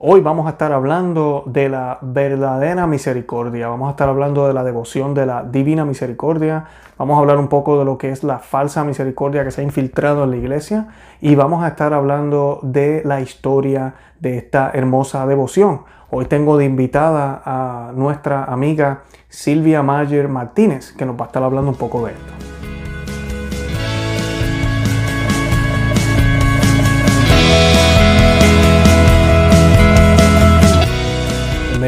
Hoy vamos a estar hablando de la verdadera misericordia, vamos a estar hablando de la devoción de la divina misericordia, vamos a hablar un poco de lo que es la falsa misericordia que se ha infiltrado en la iglesia y vamos a estar hablando de la historia de esta hermosa devoción. Hoy tengo de invitada a nuestra amiga Silvia Mayer Martínez, que nos va a estar hablando un poco de esto.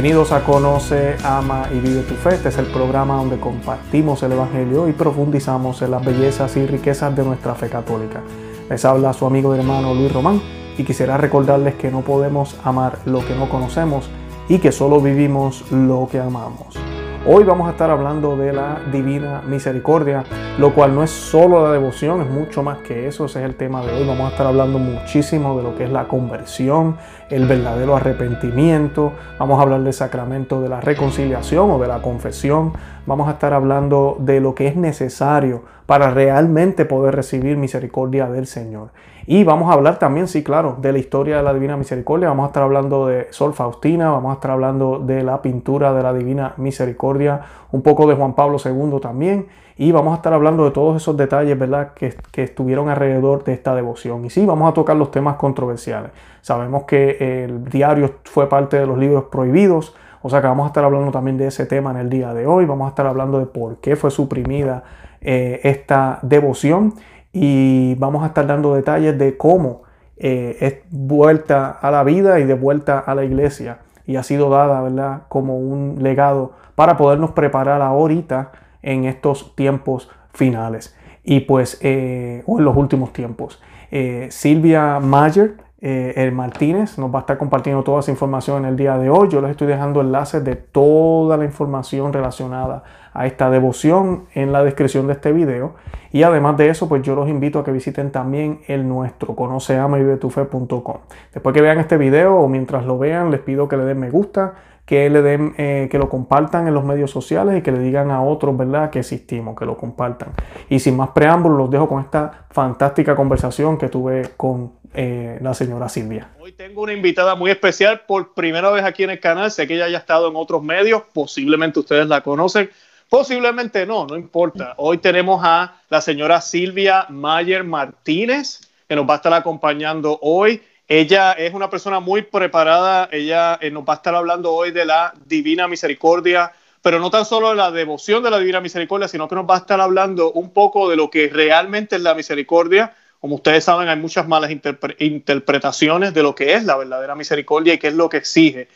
Bienvenidos a Conoce, Ama y Vive tu Fe. Este es el programa donde compartimos el Evangelio y profundizamos en las bellezas y riquezas de nuestra fe católica. Les habla su amigo y hermano Luis Román y quisiera recordarles que no podemos amar lo que no conocemos y que solo vivimos lo que amamos. Hoy vamos a estar hablando de la divina misericordia, lo cual no es solo la devoción, es mucho más que eso, ese es el tema de hoy. Vamos a estar hablando muchísimo de lo que es la conversión, el verdadero arrepentimiento, vamos a hablar del sacramento de la reconciliación o de la confesión, vamos a estar hablando de lo que es necesario para realmente poder recibir misericordia del Señor. Y vamos a hablar también, sí, claro, de la historia de la Divina Misericordia. Vamos a estar hablando de Sol Faustina, vamos a estar hablando de la pintura de la Divina Misericordia, un poco de Juan Pablo II también. Y vamos a estar hablando de todos esos detalles, ¿verdad?, que, que estuvieron alrededor de esta devoción. Y sí, vamos a tocar los temas controversiales. Sabemos que el diario fue parte de los libros prohibidos. O sea que vamos a estar hablando también de ese tema en el día de hoy. Vamos a estar hablando de por qué fue suprimida eh, esta devoción y vamos a estar dando detalles de cómo eh, es vuelta a la vida y de vuelta a la iglesia y ha sido dada, ¿verdad?, como un legado para podernos preparar ahorita en estos tiempos finales y pues, eh, o en los últimos tiempos. Eh, Silvia Mayer, el Martínez, nos va a estar compartiendo toda esa información en el día de hoy. Yo les estoy dejando enlaces de toda la información relacionada a esta devoción en la descripción de este video. Y además de eso, pues yo los invito a que visiten también el nuestro, conoceama.com. Después que vean este video o mientras lo vean, les pido que le den me gusta, que le den, eh, que lo compartan en los medios sociales y que le digan a otros, ¿verdad?, que existimos, que lo compartan. Y sin más preámbulos, los dejo con esta fantástica conversación que tuve con eh, la señora Silvia. Hoy tengo una invitada muy especial por primera vez aquí en el canal. Sé que ella ya ha estado en otros medios, posiblemente ustedes la conocen. Posiblemente no, no importa. Hoy tenemos a la señora Silvia Mayer Martínez, que nos va a estar acompañando hoy. Ella es una persona muy preparada, ella eh, nos va a estar hablando hoy de la Divina Misericordia, pero no tan solo de la devoción de la Divina Misericordia, sino que nos va a estar hablando un poco de lo que realmente es la misericordia. Como ustedes saben, hay muchas malas interpretaciones de lo que es la verdadera misericordia y qué es lo que exige.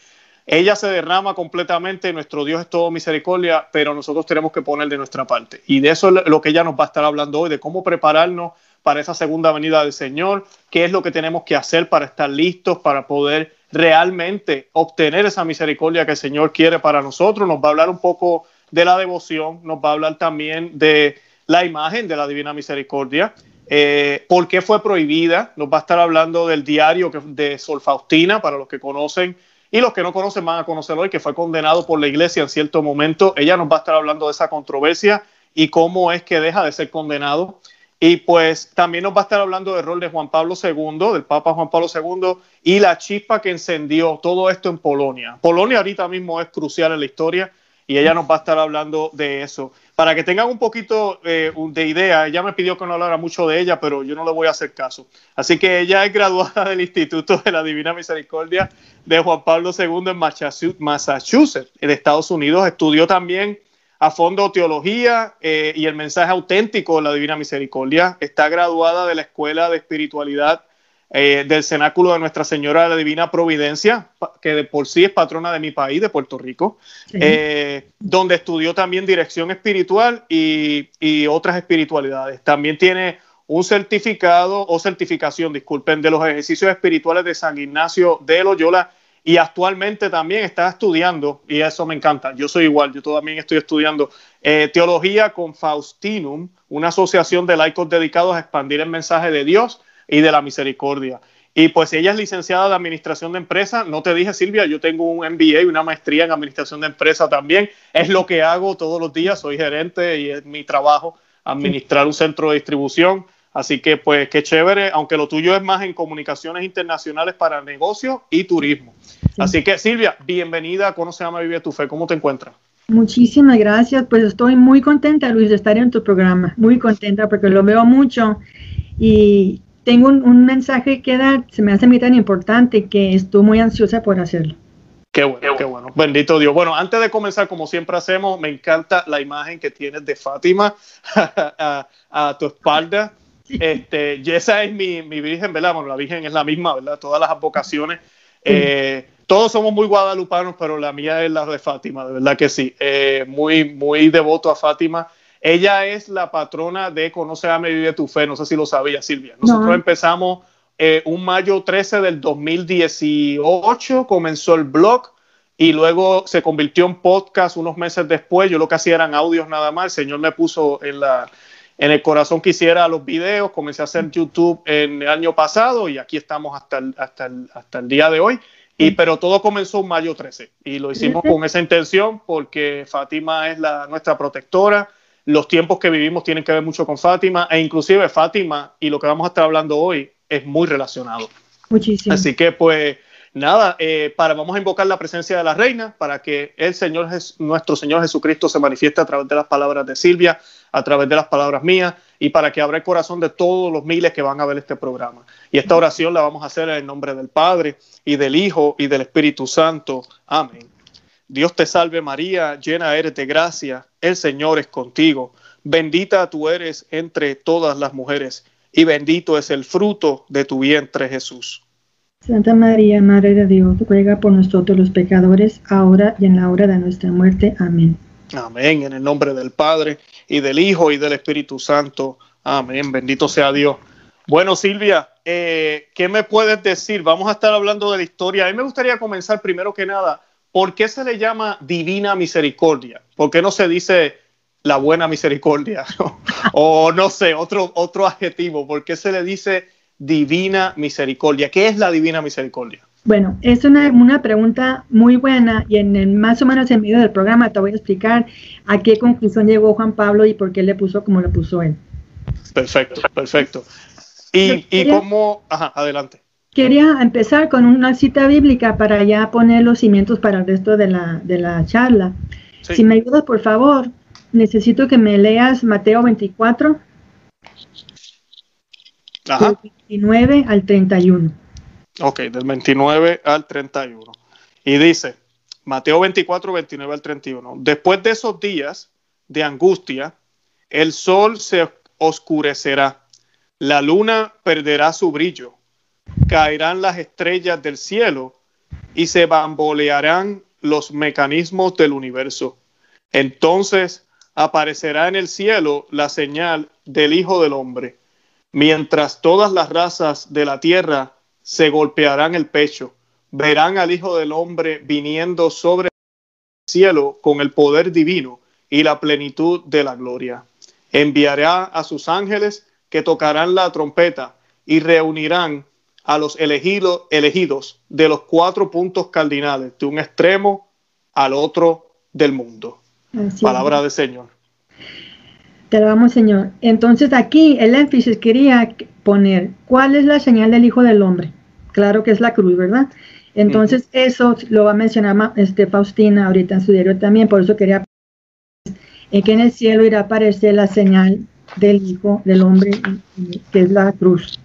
Ella se derrama completamente, nuestro Dios es todo misericordia, pero nosotros tenemos que poner de nuestra parte. Y de eso es lo que ella nos va a estar hablando hoy, de cómo prepararnos para esa segunda venida del Señor, qué es lo que tenemos que hacer para estar listos, para poder realmente obtener esa misericordia que el Señor quiere para nosotros. Nos va a hablar un poco de la devoción, nos va a hablar también de la imagen de la Divina Misericordia, eh, por qué fue prohibida, nos va a estar hablando del diario de Sol Faustina, para los que conocen y los que no conocen van a conocerlo hoy, que fue condenado por la iglesia en cierto momento. Ella nos va a estar hablando de esa controversia y cómo es que deja de ser condenado. Y pues también nos va a estar hablando del rol de Juan Pablo II, del Papa Juan Pablo II, y la chispa que encendió todo esto en Polonia. Polonia ahorita mismo es crucial en la historia y ella nos va a estar hablando de eso. Para que tengan un poquito eh, de idea, ella me pidió que no hablara mucho de ella, pero yo no le voy a hacer caso. Así que ella es graduada del Instituto de la Divina Misericordia de Juan Pablo II en Massachusetts, en Estados Unidos. Estudió también a fondo teología eh, y el mensaje auténtico de la Divina Misericordia. Está graduada de la Escuela de Espiritualidad eh, del Cenáculo de Nuestra Señora de la Divina Providencia, que de por sí es patrona de mi país, de Puerto Rico, eh, donde estudió también dirección espiritual y, y, otras espiritualidades. También tiene un certificado o certificación, disculpen, de los ejercicios espirituales de San Ignacio de Loyola y actualmente también está estudiando, y eso me encanta, yo soy igual, yo también estoy estudiando eh, teología con Faustinum, una asociación de laicos dedicados a expandir el mensaje de Dios y de la misericordia. Y pues ella es licenciada de Administración de Empresa. No te dije, Silvia, yo tengo un MBA y una maestría en Administración de Empresa también. Es lo que hago todos los días. Soy gerente y es mi trabajo administrar un centro de distribución. Así que, pues, qué chévere, aunque lo tuyo es más en comunicaciones internacionales para negocios y turismo. Así que, Silvia, bienvenida a Conoce, Ama, Vive tu Fe. ¿Cómo te encuentras? Muchísimas gracias. Pues estoy muy contenta, Luis, de estar en tu programa. Muy contenta porque lo veo mucho y tengo un, mensaje que dar. Se me hace a mí tan importante que estoy muy ansiosa por hacerlo. Qué bueno, qué bueno. Bendito Dios. Bueno, antes de comenzar, como siempre hacemos, me encanta la imagen que tienes de Fátima a tu espalda este, y esa es mi, mi, virgen, ¿verdad? Bueno, la virgen es la misma, ¿verdad? Todas las vocaciones. Eh, todos somos muy guadalupanos, pero la mía es la de Fátima, de verdad que sí. Eh, muy, muy devoto a Fátima. Ella es la patrona de Conoce, Ame, Vive tu Fe. No sé si lo sabía, Silvia. Nosotros empezamos eh, un mayo 13 del 2018, comenzó el blog y luego se convirtió en podcast unos meses después. Yo lo que hacía eran audios nada más. El Señor me puso en la en el corazón quisiera los videos, comencé a hacer YouTube en el año pasado y aquí estamos hasta el, hasta el, hasta el día de hoy. Y, pero todo comenzó en mayo 13 y lo hicimos con esa intención porque Fátima es la, nuestra protectora. Los tiempos que vivimos tienen que ver mucho con Fátima e inclusive Fátima y lo que vamos a estar hablando hoy es muy relacionado. Muchísimo. Así que pues nada, eh, para, vamos a invocar la presencia de la reina para que el Señor, nuestro Señor Jesucristo se manifieste a través de las palabras de Silvia, a través de las palabras mías y para que abra el corazón de todos los miles que van a ver este programa. Y esta oración la vamos a hacer en el nombre del Padre y del Hijo y del Espíritu Santo. Amén. Dios te salve María, llena eres de gracia, el Señor es contigo. Bendita tú eres entre todas las mujeres y bendito es el fruto de tu vientre Jesús. Santa María, Madre de Dios, ruega por nosotros los pecadores, ahora y en la hora de nuestra muerte. Amén. Amén. En el nombre del Padre y del Hijo y del Espíritu Santo. Amén. Bendito sea Dios. Bueno, Silvia, eh, ¿qué me puedes decir? Vamos a estar hablando de la historia. A mí me gustaría comenzar primero que nada. ¿Por qué se le llama divina misericordia? ¿Por qué no se dice la buena misericordia? o no sé, otro, otro adjetivo. ¿Por qué se le dice divina misericordia. ¿Qué es la divina misericordia? Bueno, es una, una, pregunta muy buena y en el más o menos en medio del programa te voy a explicar a qué conclusión llegó Juan Pablo y por qué le puso como le puso él. Perfecto, perfecto. Y, y cómo, ajá, adelante. Quería empezar con una cita bíblica para ya poner los cimientos para el resto de la, de la charla. Si me ayudas, por favor, necesito que me leas Mateo 24, Ajá. 29 al 31. Ok, del 29 al 31. Y dice, Mateo 24, 29 al 31. Después de esos días de angustia, el sol se oscurecerá, la luna perderá su brillo, caerán las estrellas del cielo y se bambolearán los mecanismos del universo. Entonces aparecerá en el cielo la señal del Hijo del Hombre mientras todas las razas de la tierra se golpearán el pecho, verán al Hijo del Hombre viniendo sobre el cielo con el poder divino y la plenitud de la gloria. Enviará a sus ángeles que tocarán la trompeta y reunirán a los elegidos, elegidos de los cuatro puntos cardinales, de un extremo al otro del mundo. Palabra del Señor. Te lo vamos, Señor. Entonces aquí el énfasis quería poner, ¿cuál es la señal del Hijo del Hombre? Claro que es la cruz, ¿verdad? Entonces eso lo va a mencionar este, Faustina ahorita en su diario también, por eso quería en que en el cielo irá a aparecer la señal del Hijo del Hombre, que es la cruz.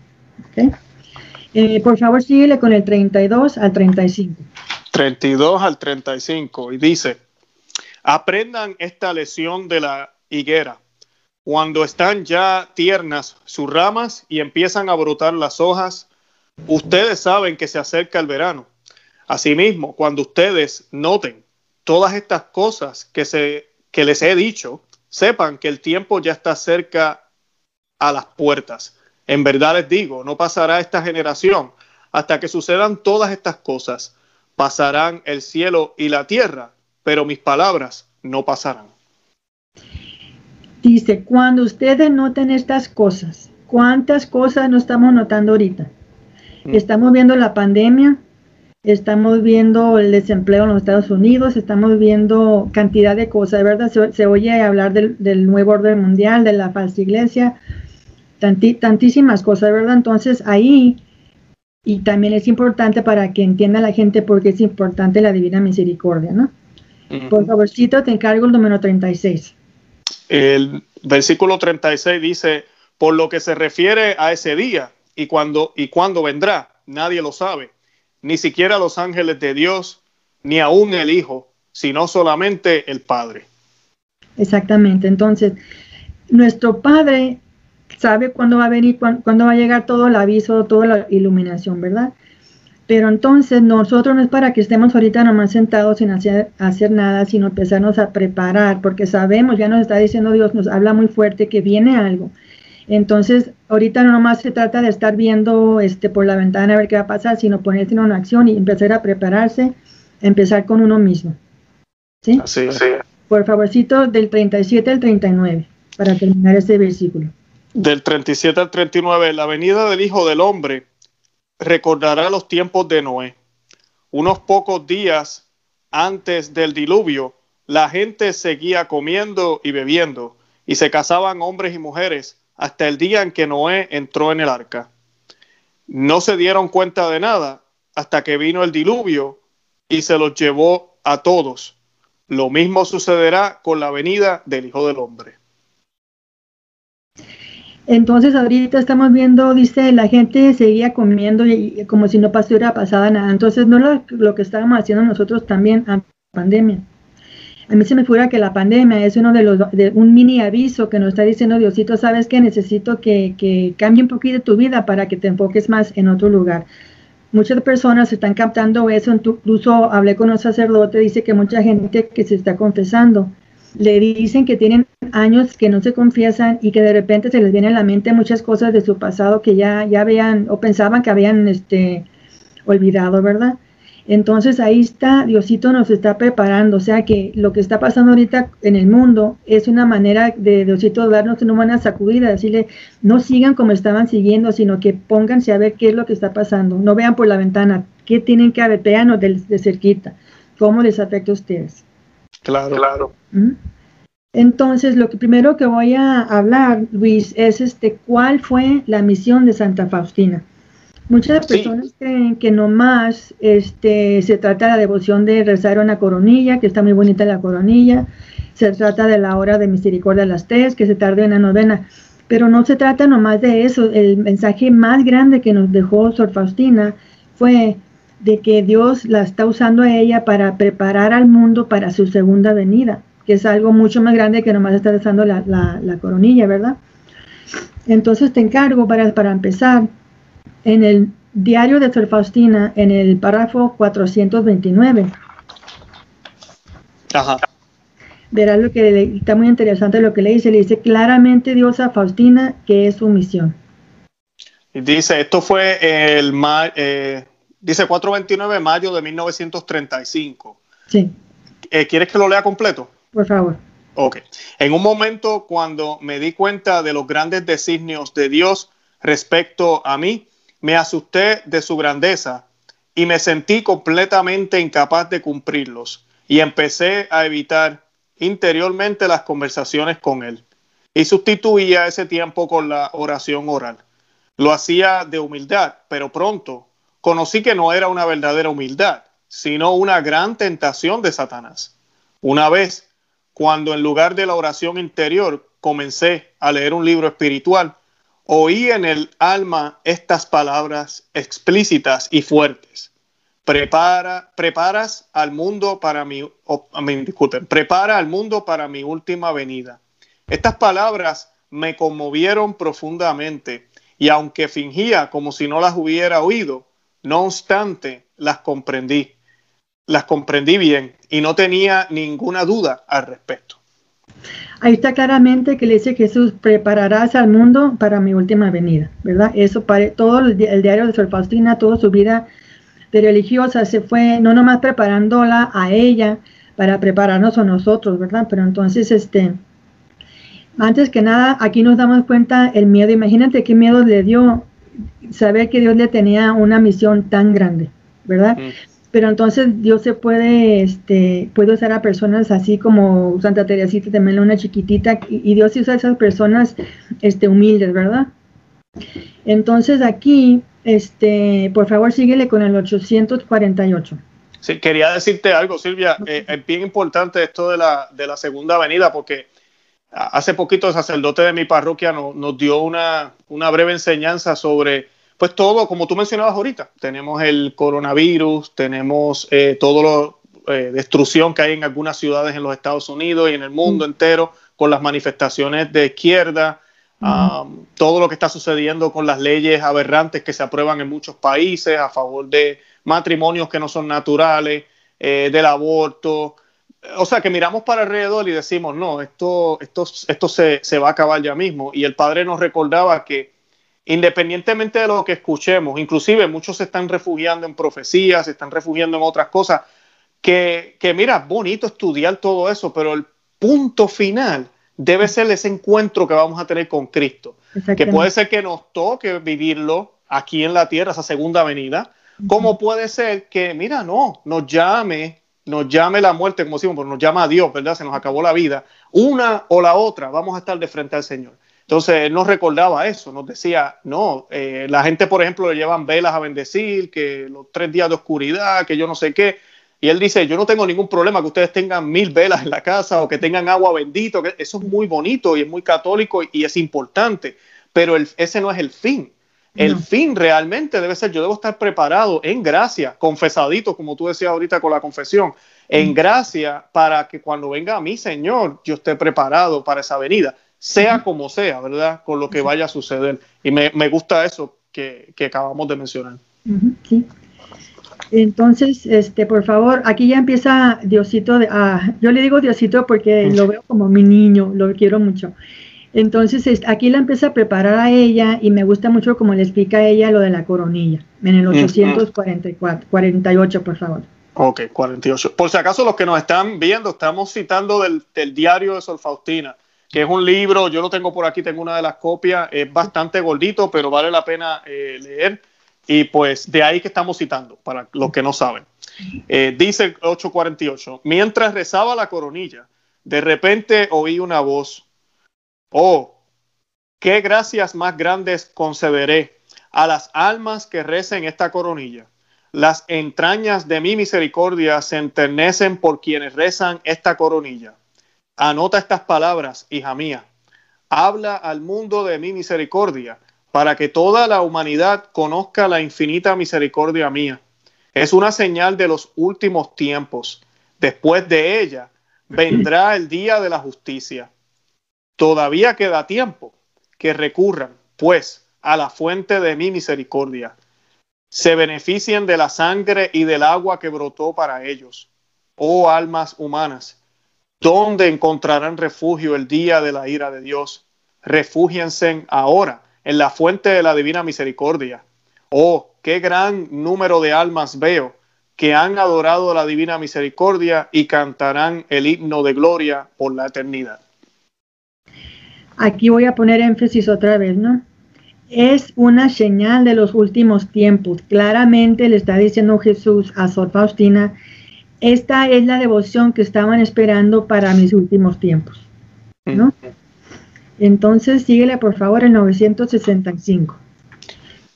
Eh, por favor, síguele con el 32 al 35. 32 al 35, y dice, aprendan esta lección de la higuera cuando están ya tiernas sus ramas y empiezan a brotar las hojas, ustedes saben que se acerca el verano. Asimismo, cuando ustedes noten todas estas cosas que, se, que les he dicho, sepan que el tiempo ya está cerca a las puertas. En verdad les digo, no pasará esta generación hasta que sucedan todas estas cosas. Pasarán el cielo y la tierra, pero mis palabras no pasarán. Dice, cuando ustedes noten estas cosas, ¿cuántas cosas no estamos notando ahorita? Mm. Estamos viendo la pandemia, estamos viendo el desempleo en los Estados Unidos, estamos viendo cantidad de cosas, ¿verdad? Se, oye hablar del, nuevo orden mundial, de la falsa iglesia, tantísimas cosas, ¿verdad? Entonces ahí, y también es importante para que entienda la gente por qué es importante la divina misericordia, ¿no? Por favorcito, te encargo el número 36. El versículo 36 dice, por lo que se refiere a ese día y cuando y cuándo vendrá, nadie lo sabe, ni siquiera los ángeles de Dios, ni aún el Hijo, sino solamente el Padre. Exactamente, entonces, nuestro Padre sabe cuándo va a venir, cuándo, va a llegar todo el aviso, toda la iluminación, ¿verdad? Pero entonces nosotros no es para que estemos ahorita nomás sentados sin hacer, hacer nada, sino empezarnos a preparar, porque sabemos, ya nos está diciendo Dios, nos habla muy fuerte que viene algo. Entonces, ahorita no nomás se trata de estar viendo este, por la ventana a ver qué va a pasar, sino ponerse en una acción y empezar a prepararse, empezar con uno mismo. ¿Sí? Sí, sí. Por favorcito, del 37 al 39, para terminar este versículo. Del 37 al 39, la venida del Hijo del Hombre recordará los tiempos de Noé. Unos pocos días antes del diluvio, la gente seguía comiendo y bebiendo, y se casaban hombres y mujeres hasta el día en que Noé entró en el arca. No se dieron cuenta de nada hasta que vino el diluvio y se los llevó a todos. Lo mismo sucederá con la venida del Hijo del Hombre. Entonces ahorita estamos viendo, dice, la gente seguía comiendo y, como si no pasara pasada nada. Entonces no lo, lo que estábamos haciendo nosotros también en pandemia. A mí se me figura que la pandemia es uno de los de un mini aviso que nos está diciendo Diosito, sabes que necesito que, que cambie un poquito tu vida para que te enfoques más en otro lugar. Muchas personas están captando eso, incluso hablé con un sacerdote, dice que mucha gente que se está confesando, le dicen que tienen años que no se confiesan y que de repente se les viene a la mente muchas cosas de su pasado que ya, ya habían o pensaban que habían este, olvidado, ¿verdad? Entonces ahí está, Diosito nos está preparando, o sea que lo que está pasando ahorita en el mundo es una manera de Diosito darnos una buena sacudida, decirle, no sigan como estaban siguiendo, sino que pónganse a ver qué es lo que está pasando, no vean por la ventana, qué tienen que ver, vean de, de cerquita, cómo les afecta a ustedes. Claro, claro. Entonces, lo que primero que voy a hablar, Luis, es este, ¿cuál fue la misión de Santa Faustina? Muchas personas creen que nomás este, se trata de la devoción de rezar una coronilla, que está muy bonita la coronilla, se trata de la hora de misericordia a las tres, que se tarde una novena, pero no se trata nomás de eso. El mensaje más grande que nos dejó Sor Faustina fue de que Dios la está usando a ella para preparar al mundo para su segunda venida, que es algo mucho más grande que nomás estar rezando la, la, coronilla, ¿verdad? Entonces te encargo para, para empezar en el diario de Sor Faustina, en el párrafo 429. Ajá. Verá lo que está muy interesante lo que le dice. Le dice claramente Dios a Faustina que es su misión. Dice, esto fue el eh, dice 429 de mayo de 1935. Sí. Eh, ¿Quieres que lo lea completo? Por favor. Ok. En un momento cuando me di cuenta de los grandes designios de Dios respecto a mí, me asusté de su grandeza y me sentí completamente incapaz de cumplirlos y empecé a evitar interiormente las conversaciones con él y sustituía ese tiempo con la oración oral. Lo hacía de humildad, pero pronto conocí que no era una verdadera humildad, sino una gran tentación de Satanás. Una vez, cuando en lugar de la oración interior comencé a leer un libro espiritual, oí en el alma estas palabras explícitas y fuertes. Prepara, preparas al mundo para mi, disculpen, prepara al mundo para mi última venida. Estas palabras me conmovieron profundamente y aunque fingía como si no las hubiera oído, no obstante las comprendí. Las comprendí bien y no tenía ninguna duda al respecto. Ahí está claramente que le dice Jesús, prepararás al mundo para mi última venida, ¿verdad? Eso para todo el, diario de Sor Faustina, toda su vida de religiosa se fue no nomás preparándola a ella para prepararnos a nosotros, ¿verdad? Pero entonces, este, antes que nada, aquí nos damos cuenta el miedo. Imagínate qué miedo le dio saber que Dios le tenía una misión tan grande, ¿verdad? pero entonces Dios se puede, este, puede usar a personas así como Santa Teresita también una chiquitita, y, Dios usa a esas personas este, humildes, ¿verdad? Entonces aquí, este, por favor, síguele con el 848. Sí, quería decirte algo, Silvia. Eh, es bien importante esto de la, de la segunda avenida, porque hace poquito el sacerdote de mi parroquia nos, dio una, una, breve enseñanza sobre, pues todo, como tú mencionabas ahorita. Tenemos el coronavirus, tenemos eh, todo la eh, destrucción que hay en algunas ciudades en los Estados Unidos y en el mundo mm. entero con las manifestaciones de izquierda. Um, todo lo que está sucediendo con las leyes aberrantes que se aprueban en muchos países a favor de matrimonios que no son naturales, eh, del aborto. O sea, que miramos para alrededor y decimos, no, esto, esto, esto se, se, va a acabar ya mismo. Y el padre nos recordaba que independientemente de lo que escuchemos, inclusive muchos se están refugiando en profecías, se están refugiando en otras cosas, que, que mira, bonito estudiar todo eso, pero el punto final debe ser ese encuentro que vamos a tener con Cristo. Que puede ser que nos toque vivirlo aquí en la tierra, esa segunda venida, como puede ser que, mira, no, nos llame, nos llame la muerte, como decimos, nos llama a Dios, ¿verdad? Se nos acabó la vida. Una o la otra, vamos a estar de frente al Señor. Entonces, él nos recordaba eso, nos decía, no, eh, la gente, por ejemplo, le llevan velas a bendecir, que los tres días de oscuridad, que yo no sé qué. Y él dice, yo no tengo ningún problema que ustedes tengan mil velas en la casa o que tengan agua bendito, que eso es muy bonito y es muy católico y, es importante, pero ese no es el fin. El fin realmente debe ser, yo debo estar preparado en gracia, confesadito, como tú decías ahorita con la confesión, en gracia para que cuando venga a mi Señor, yo esté preparado para esa venida, sea como sea, ¿verdad? Con lo que vaya a suceder. Y me, gusta eso que, que, acabamos de mencionar. Sí. Entonces, este, por favor, aquí ya empieza Diosito, de, ah, yo le digo Diosito porque lo veo como mi niño, lo quiero mucho. Entonces, aquí la empieza a preparar a ella y me gusta mucho como le explica a ella lo de la coronilla, en el 844, 48, por favor. Ok, 48. Por si acaso los que nos están viendo, estamos citando del, diario de Sor Faustina, que es un libro, yo lo tengo por aquí, tengo una de las copias, es bastante gordito, pero vale la pena eh, leer y pues de ahí que estamos citando, para los que no saben. Eh, dice el 848, mientras rezaba la coronilla, de repente oí una voz, oh, qué gracias más grandes concederé a las almas que recen esta coronilla. Las entrañas de mi misericordia se enternecen por quienes rezan esta coronilla. Anota estas palabras, hija mía. Habla al mundo de mi misericordia para que toda la humanidad conozca la infinita misericordia mía. Es una señal de los últimos tiempos. Después de ella vendrá el día de la justicia. Todavía queda tiempo que recurran, pues, a la fuente de mi misericordia. Se beneficien de la sangre y del agua que brotó para ellos. Oh almas humanas, ¿dónde encontrarán refugio el día de la ira de Dios? Refúgiense ahora en la fuente de la divina misericordia. Oh, qué gran número de almas veo que han adorado la divina misericordia y cantarán el himno de gloria por la eternidad. Aquí voy a poner énfasis otra vez, ¿no? Es una señal de los últimos tiempos. Claramente le está diciendo Jesús a Sor Faustina, esta es la devoción que estaban esperando para mis últimos tiempos, ¿no? Entonces, síguele por favor el 965.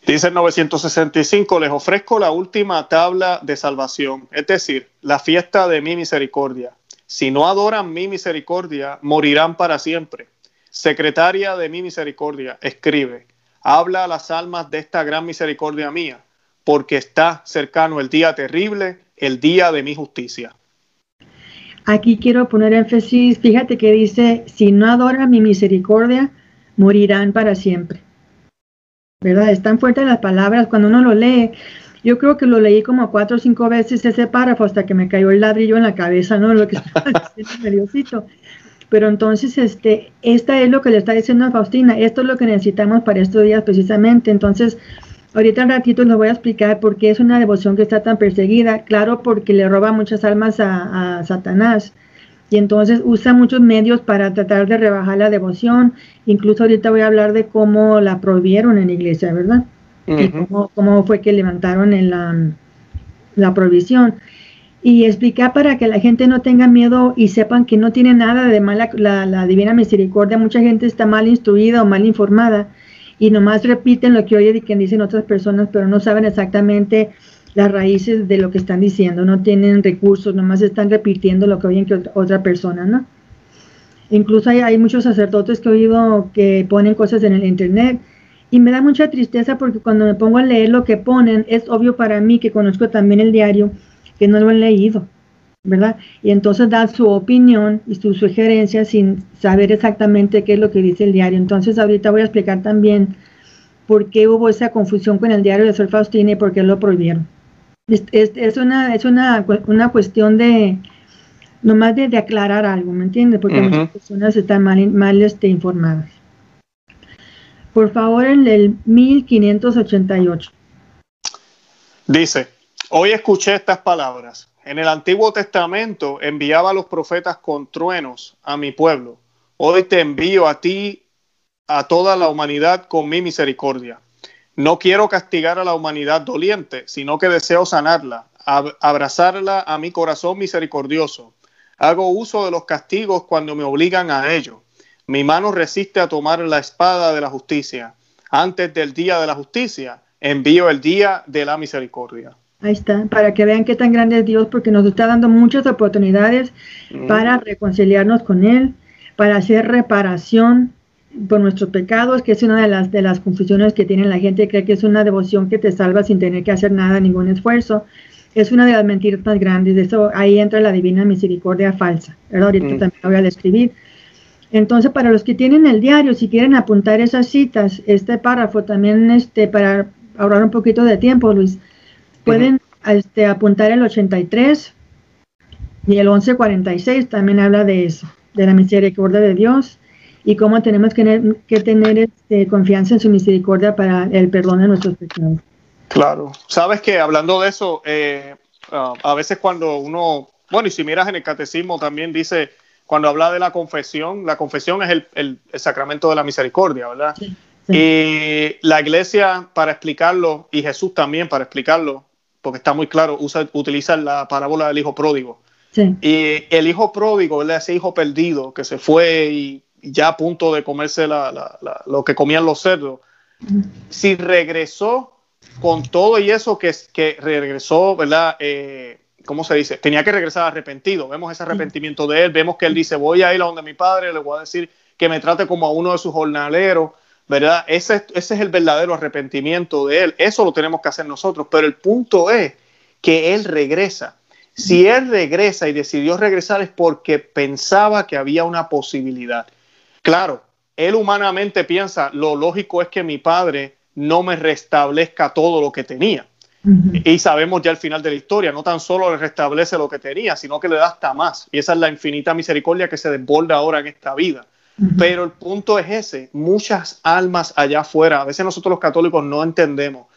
Dice el 965, les ofrezco la última tabla de salvación, es decir, la fiesta de mi misericordia. Si no adoran mi misericordia, morirán para siempre. Secretaria de mi misericordia, escribe, habla a las almas de esta gran misericordia mía, porque está cercano el día terrible, el día de mi justicia. Aquí quiero poner énfasis, fíjate que dice, si no adoran mi misericordia, morirán para siempre. ¿Verdad? Están fuertes las palabras cuando uno lo lee. Yo creo que lo leí como cuatro o cinco veces ese párrafo hasta que me cayó el ladrillo en la cabeza, ¿no? Lo que estaba diciendo Pero entonces, este, esta es lo que le está diciendo a Faustina. Esto es lo que necesitamos para estos días precisamente. Entonces, Ahorita un ratito les voy a explicar por qué es una devoción que está tan perseguida. Claro, porque le roba muchas almas a, Satanás y entonces usa muchos medios para tratar de rebajar la devoción. Incluso ahorita voy a hablar de cómo la prohibieron en la iglesia, ¿verdad? y cómo, fue que levantaron en la, la prohibición. Y explicar para que la gente no tenga miedo y sepan que no tiene nada de mala la, la divina misericordia. Mucha gente está mal instruida o mal informada y nomás repiten lo que oyen y que dicen otras personas, pero no saben exactamente las raíces de lo que están diciendo, no tienen recursos, nomás están repitiendo lo que oyen que otra persona, ¿no? Incluso hay, hay muchos sacerdotes que he oído que ponen cosas en el internet y me da mucha tristeza porque cuando me pongo a leer lo que ponen, es obvio para mí que conozco también el diario, que no lo he leído, ¿verdad? Y entonces da su opinión y su sugerencia sin saber exactamente qué es lo que dice el diario. Entonces ahorita voy a explicar también por qué hubo esa confusión con el diario de Sor Faustina y por qué lo prohibieron. Es, es, una, es una, una cuestión de, nomás de, de aclarar algo, ¿me entiendes? Porque muchas personas están mal, mal este, informadas. Por favor, en el 1588. Dice, hoy escuché estas palabras. En el Antiguo Testamento enviaba a los profetas con truenos a mi pueblo. Hoy te envío a ti, a toda la humanidad, con mi misericordia. No quiero castigar a la humanidad doliente, sino que deseo sanarla, abrazarla a mi corazón misericordioso. Hago uso de los castigos cuando me obligan a ello. Mi mano resiste a tomar la espada de la justicia. Antes del día de la justicia, envío el día de la misericordia. Ahí está, para que vean qué tan grande es Dios, porque nos está dando muchas oportunidades mm. para reconciliarnos con Él, para hacer reparación por nuestros pecados, que es una de las, de las confusiones que tiene la gente, cree que es una devoción que te salva sin tener que hacer nada, ningún esfuerzo. Es una de las mentiras más grandes, de eso ahí entra la divina misericordia falsa. Ahorita mm. también lo voy a describir. Entonces, para los que tienen el diario, si quieren apuntar esas citas, este párrafo también, este, para ahorrar un poquito de tiempo, Luis, pueden este, apuntar el 83 y el 1146 también habla de eso, de la misericordia de Dios y cómo tenemos que tener, que tener este, confianza en su misericordia para el perdón de nuestros pecados. Claro, sabes que hablando de eso, eh, a veces cuando uno, bueno, y si miras en el catecismo también dice cuando habla de la confesión, la confesión es el, sacramento de la misericordia, ¿verdad? Y la iglesia, para explicarlo, y Jesús también para explicarlo, porque está muy claro, usa, utiliza la parábola del hijo pródigo. Y el hijo pródigo, ¿verdad? ese hijo perdido que se fue y ya a punto de comerse lo que comían los cerdos, si regresó con todo y eso que, que regresó, ¿verdad? Eh, ¿cómo se dice? Tenía que regresar arrepentido. Vemos ese arrepentimiento de él, vemos que él dice, voy a ir a donde mi padre, le voy a decir que me trate como a uno de sus jornaleros, ¿verdad? Ese, ese es el verdadero arrepentimiento de él. Eso lo tenemos que hacer nosotros, pero el punto es que él regresa. Si él regresa y decidió regresar es porque pensaba que había una posibilidad. Claro, él humanamente piensa, lo lógico es que mi padre no me restablezca todo lo que tenía. Y sabemos ya al final de la historia, no tan solo le restablece lo que tenía, sino que le da hasta más. Y esa es la infinita misericordia que se desborda ahora en esta vida. Pero el punto es ese, muchas almas allá afuera, a veces nosotros los católicos no entendemos,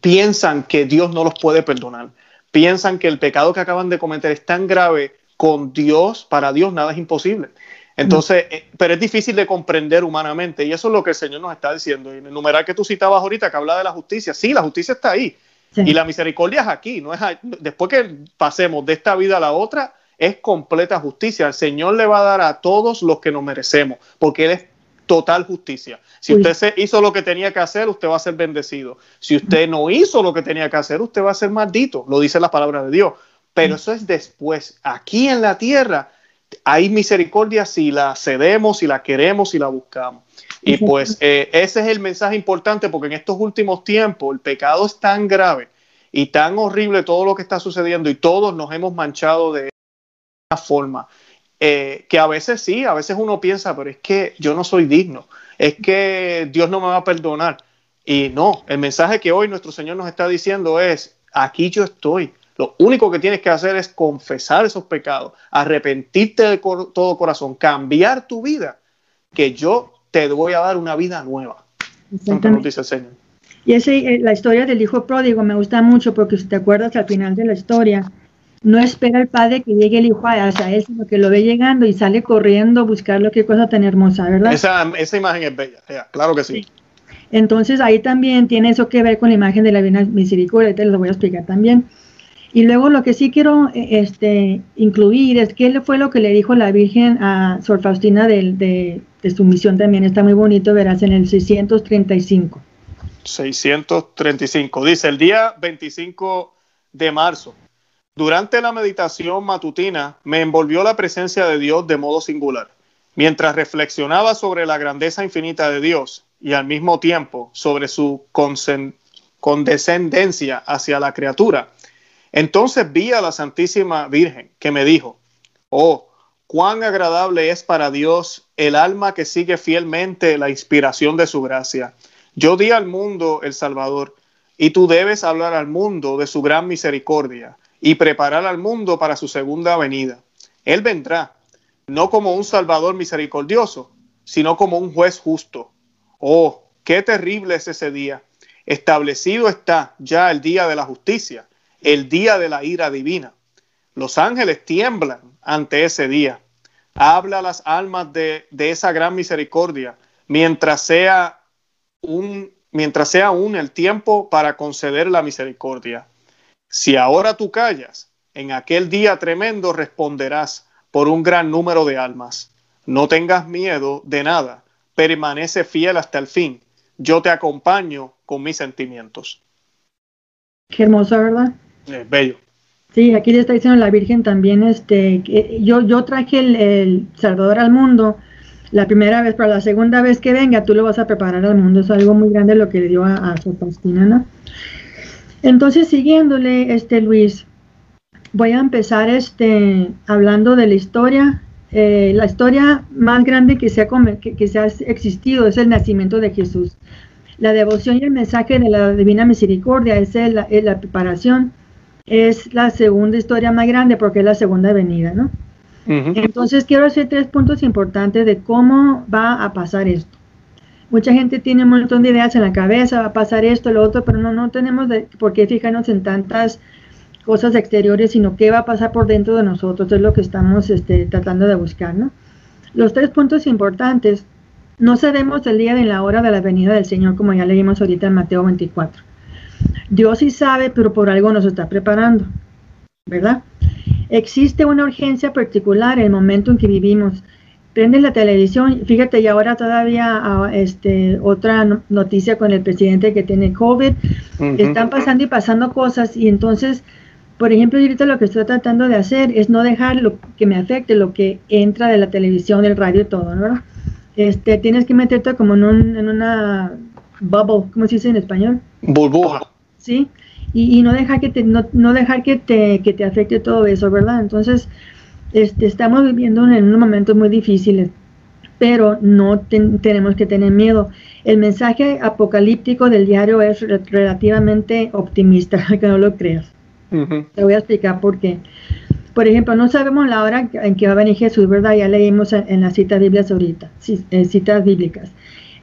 piensan que Dios no los puede perdonar, piensan que el pecado que acaban de cometer es tan grave con Dios, para Dios nada es imposible. Entonces, eh, pero es difícil de comprender humanamente y eso es lo que el Señor nos está diciendo. Y en el numeral que tú citabas ahorita, que habla de la justicia, sí, la justicia está ahí, y la misericordia es aquí, no es después que pasemos de esta vida a la otra, es completa justicia. El Señor le va a dar a todos los que nos merecemos, porque Él es total justicia. Si usted se hizo lo que tenía que hacer, usted va a ser bendecido. Si usted no hizo lo que tenía que hacer, usted va a ser maldito, lo dice la palabra de Dios. Pero eso es después. Aquí en la tierra hay misericordia si la cedemos, si la queremos, si la buscamos. Y pues eh, ese es el mensaje importante porque en estos últimos tiempos el pecado es tan grave y tan horrible todo lo que está sucediendo y todos nos hemos manchado de forma eh, que a veces sí, a veces uno piensa, pero es que yo no soy digno, es que Dios no me va a perdonar. Y no, el mensaje que hoy nuestro Señor nos está diciendo es, aquí yo estoy. Lo único que tienes que hacer es confesar esos pecados, arrepentirte de todo corazón, cambiar tu vida, que yo te voy a dar una vida nueva. dice el Señor. Y ese, eh, la historia del hijo pródigo me gusta mucho porque si te acuerdas al final de la historia, no espera el padre que llegue el hijo hacia él, sino que lo ve llegando y sale corriendo a buscarlo, qué cosa tan hermosa, ¿verdad? Esa, esa imagen es bella, claro que sí. Entonces ahí también tiene eso que ver con la imagen de la Divina Misericordia, te lo voy a explicar también. Y luego lo que sí quiero e, este, incluir es qué fue lo que le dijo la Virgen a Sor Faustina de, de, de su misión también. Está muy bonito, verás, en el 635. 635. Dice, el día 25 de marzo, durante la meditación matutina, me envolvió la presencia de Dios de modo singular. Mientras reflexionaba sobre la grandeza infinita de Dios y al mismo tiempo sobre su condescendencia hacia la criatura, entonces vi a la Santísima Virgen que me dijo, oh, cuán agradable es para Dios el alma que sigue fielmente la inspiración de su gracia. Yo di al mundo el Salvador, y tú debes hablar al mundo de su gran misericordia y preparar al mundo para su segunda venida. Él vendrá, no como un Salvador misericordioso, sino como un juez justo. Oh, qué terrible es ese día. Establecido está ya el día de la justicia el día de la ira divina. Los ángeles tiemblan ante ese día. Habla a las almas de, esa gran misericordia mientras sea un mientras sea aún el tiempo para conceder la misericordia. Si ahora tú callas, en aquel día tremendo responderás por un gran número de almas. No tengas miedo de nada, permanece fiel hasta el fin. Yo te acompaño con mis sentimientos. Qué hermosa, ¿verdad? bello. Sí, aquí le está diciendo la Virgen también, este, yo, yo traje el, Salvador al mundo la primera vez, pero la segunda vez que venga tú lo vas a preparar al mundo. Es algo muy grande lo que le dio a, su Faustina, ¿no? Entonces, siguiéndole, este Luis, voy a empezar este, hablando de la historia. Eh, la historia más grande que se, ha, que, que se ha existido es el nacimiento de Jesús. La devoción y el mensaje de la Divina Misericordia es la, es la preparación es la segunda historia más grande porque es la segunda venida, ¿no? Entonces quiero hacer tres puntos importantes de cómo va a pasar esto. Mucha gente tiene un montón de ideas en la cabeza, va a pasar esto, lo otro, pero no, no tenemos por qué fijarnos en tantas cosas exteriores, sino qué va a pasar por dentro de nosotros, es lo que estamos este, tratando de buscar, ¿no? Los tres puntos importantes, no sabemos el día ni la hora de la venida del Señor, como ya leímos ahorita en Mateo 24. Dios sí sabe, pero por algo nos está preparando, ¿verdad? Existe una urgencia particular en el momento en que vivimos. Prende la televisión, fíjate, y ahora todavía ah, este, otra noticia con el presidente que tiene COVID. Están pasando y pasando cosas y entonces, por ejemplo, ahorita lo que estoy tratando de hacer es no dejar lo que me afecte, lo que entra de la televisión, del radio y todo, ¿no? Este, tienes que meterte como en, un, en una bubble, ¿cómo se dice en español? Burbuja. ¿Sí? Y, no dejar que te, no, dejar que te, que te afecte todo eso, ¿verdad? Entonces, este, estamos viviendo en unos momentos muy difíciles, pero no tenemos que tener miedo. El mensaje apocalíptico del diario es relativamente optimista, que no lo creas. Te voy a explicar por qué. Por ejemplo, no sabemos la hora en que va a venir Jesús, ¿verdad? Ya leímos en, las citas bíblicas ahorita, citas bíblicas.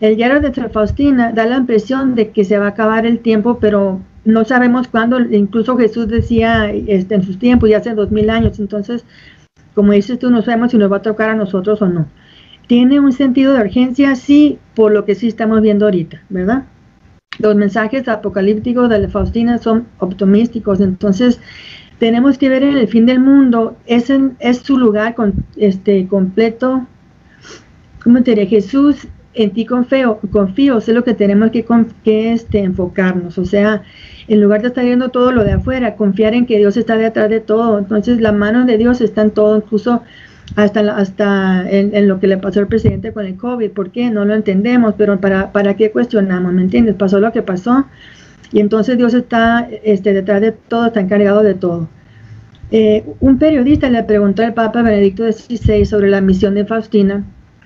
El diario de San Faustina da la impresión de que se va a acabar el tiempo, pero no sabemos cuándo. Incluso Jesús decía este, en sus tiempos, ya hace dos mil años. Entonces, como dices tú, no sabemos si nos va a tocar a nosotros o no. Tiene un sentido de urgencia, sí, por lo que sí estamos viendo ahorita, ¿verdad? Los mensajes apocalípticos de la Faustina son optimísticos, entonces tenemos que ver en el fin del mundo, es, es su lugar este, completo. ¿Cómo te diré? Jesús en ti confío, confío, sé lo que tenemos que, que este, enfocarnos, o sea, en lugar de estar viendo todo lo de afuera, confiar en que Dios está detrás de todo, entonces la mano de Dios está en todo, incluso hasta, hasta en, lo que le pasó al presidente con el COVID, ¿por qué? No lo entendemos, pero ¿para, para qué cuestionamos? ¿Me entiendes? Pasó lo que pasó y entonces Dios está este, detrás de todo, está encargado de todo. Eh, un periodista le preguntó al Papa Benedicto XVI sobre la misión de Faustina,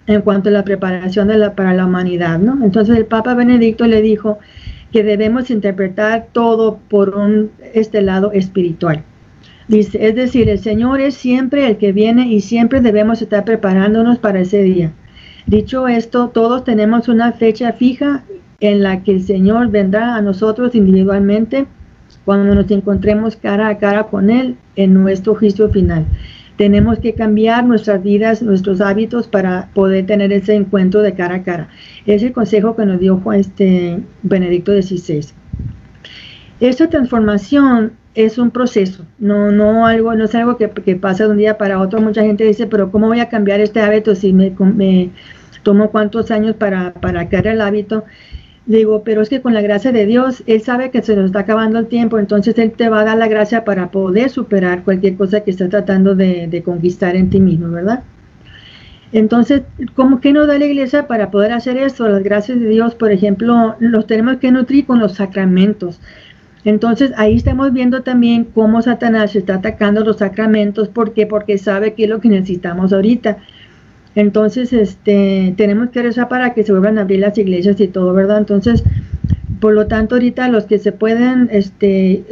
en cuanto a la preparación de la, para la humanidad, ¿no? Entonces el Papa Benedicto le dijo que debemos interpretar todo por un este lado espiritual. Dice, es decir, el Señor es siempre el que viene y siempre debemos estar preparándonos para ese día. Dicho esto, todos tenemos una fecha fija en la que el Señor vendrá a nosotros individualmente cuando nos encontremos cara a cara con Él en nuestro juicio final tenemos que cambiar nuestras vidas, nuestros hábitos para poder tener ese encuentro de cara a cara. Es el consejo que nos dio Juan este Benedicto XVI. Esta transformación es un proceso, no, no, algo, no es algo que, pasa de un día para otro. Mucha gente dice, pero ¿cómo voy a cambiar este hábito si me, me tomo cuántos años para, para crear el hábito? Digo, pero es que con la gracia de Dios, Él sabe que se nos está acabando el tiempo, entonces Él te va a dar la gracia para poder superar cualquier cosa que estés tratando de, de conquistar en ti mismo, ¿verdad? Entonces, ¿cómo que nos da la iglesia para poder hacer esto? Las gracias de Dios, por ejemplo, los tenemos que nutrir con los sacramentos. Entonces ahí estamos viendo también cómo Satanás está atacando los sacramentos. ¿Por qué? Porque sabe que es lo que necesitamos ahorita. Entonces, este, tenemos que rezar para que se vuelvan a abrir las iglesias y todo, ¿verdad? Entonces, por lo tanto, ahorita los que se pueden, este,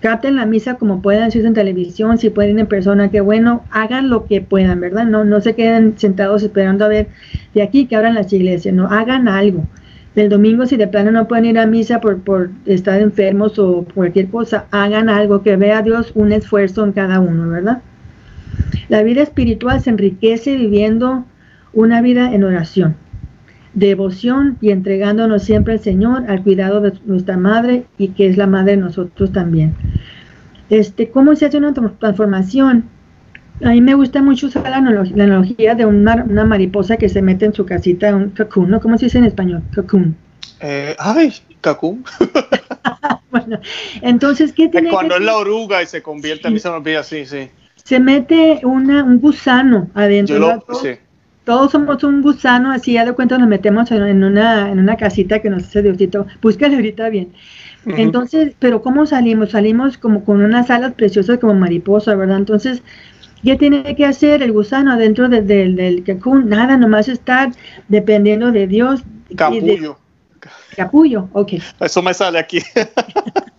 capten la misa como puedan, si es en televisión, si pueden en persona, que bueno, hagan lo que puedan, ¿verdad? No, no se queden sentados esperando a ver de aquí que abran las iglesias, no, hagan algo el domingo si de plano no pueden ir a misa por, por estar enfermos o cualquier cosa, hagan algo que vea Dios un esfuerzo en cada uno, ¿verdad? La vida espiritual se enriquece viviendo una vida en oración, devoción y entregándonos siempre al Señor, al cuidado de nuestra madre y que es la madre de nosotros también. Este, ¿Cómo se hace una transformación? A mí me gusta mucho usar la, analogía de una, mariposa que se mete en su casita, un cocoon, ¿no? ¿Cómo se dice en español? Cocoon. Eh, ay, cocoon. bueno, entonces, ¿qué tiene Cuando es la oruga y se convierte, a mí se me olvida, sí, sí. Se mete una, un gusano adentro. todos, sí. todos, somos un gusano, así ya de cuenta nos metemos en una, en una casita que nos hace Diosito. Búscale ahorita bien. Entonces, pero ¿cómo salimos? Salimos como con unas alas preciosas como mariposa, ¿verdad? Entonces, ¿Qué tiene que hacer el gusano dentro del del cacún? Nada, nomás estar dependiendo de Dios. Capullo. capullo, ok. Eso me sale aquí.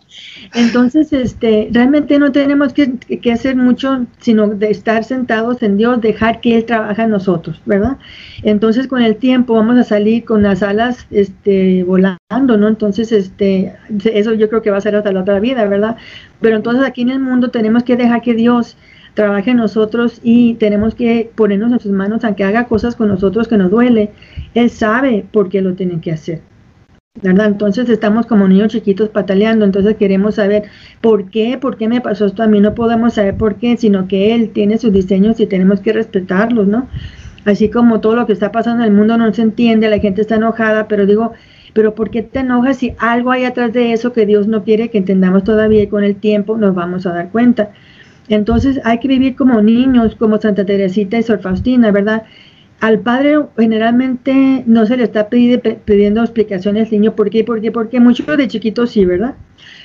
Entonces, este, realmente no tenemos que, hacer mucho, sino de estar sentados en Dios, dejar que Él trabaje en nosotros, ¿verdad? Entonces, con el tiempo vamos a salir con las alas, este, volando, ¿no? Entonces, este, eso yo creo que va a ser hasta la otra vida, ¿verdad? Pero entonces aquí en el mundo tenemos que dejar que Dios trabaje en nosotros y tenemos que ponernos en sus manos, aunque haga cosas con nosotros que nos duele, Él sabe por qué lo tienen que hacer. ¿Verdad? Entonces estamos como niños chiquitos pataleando, entonces queremos saber por qué, por qué me pasó esto a mí, no podemos saber por qué, sino que Él tiene sus diseños y tenemos que respetarlos, ¿no? Así como todo lo que está pasando en el mundo no se entiende, la gente está enojada, pero digo, pero ¿por qué te enojas si algo hay atrás de eso que Dios no quiere que entendamos todavía y con el tiempo nos vamos a dar cuenta? Entonces hay que vivir como niños, como Santa Teresita y Sor Faustina, ¿verdad? Al padre generalmente no se le está pidiendo explicaciones al niño, ¿por qué? ¿Por qué? Porque muchos de chiquitos sí, ¿verdad?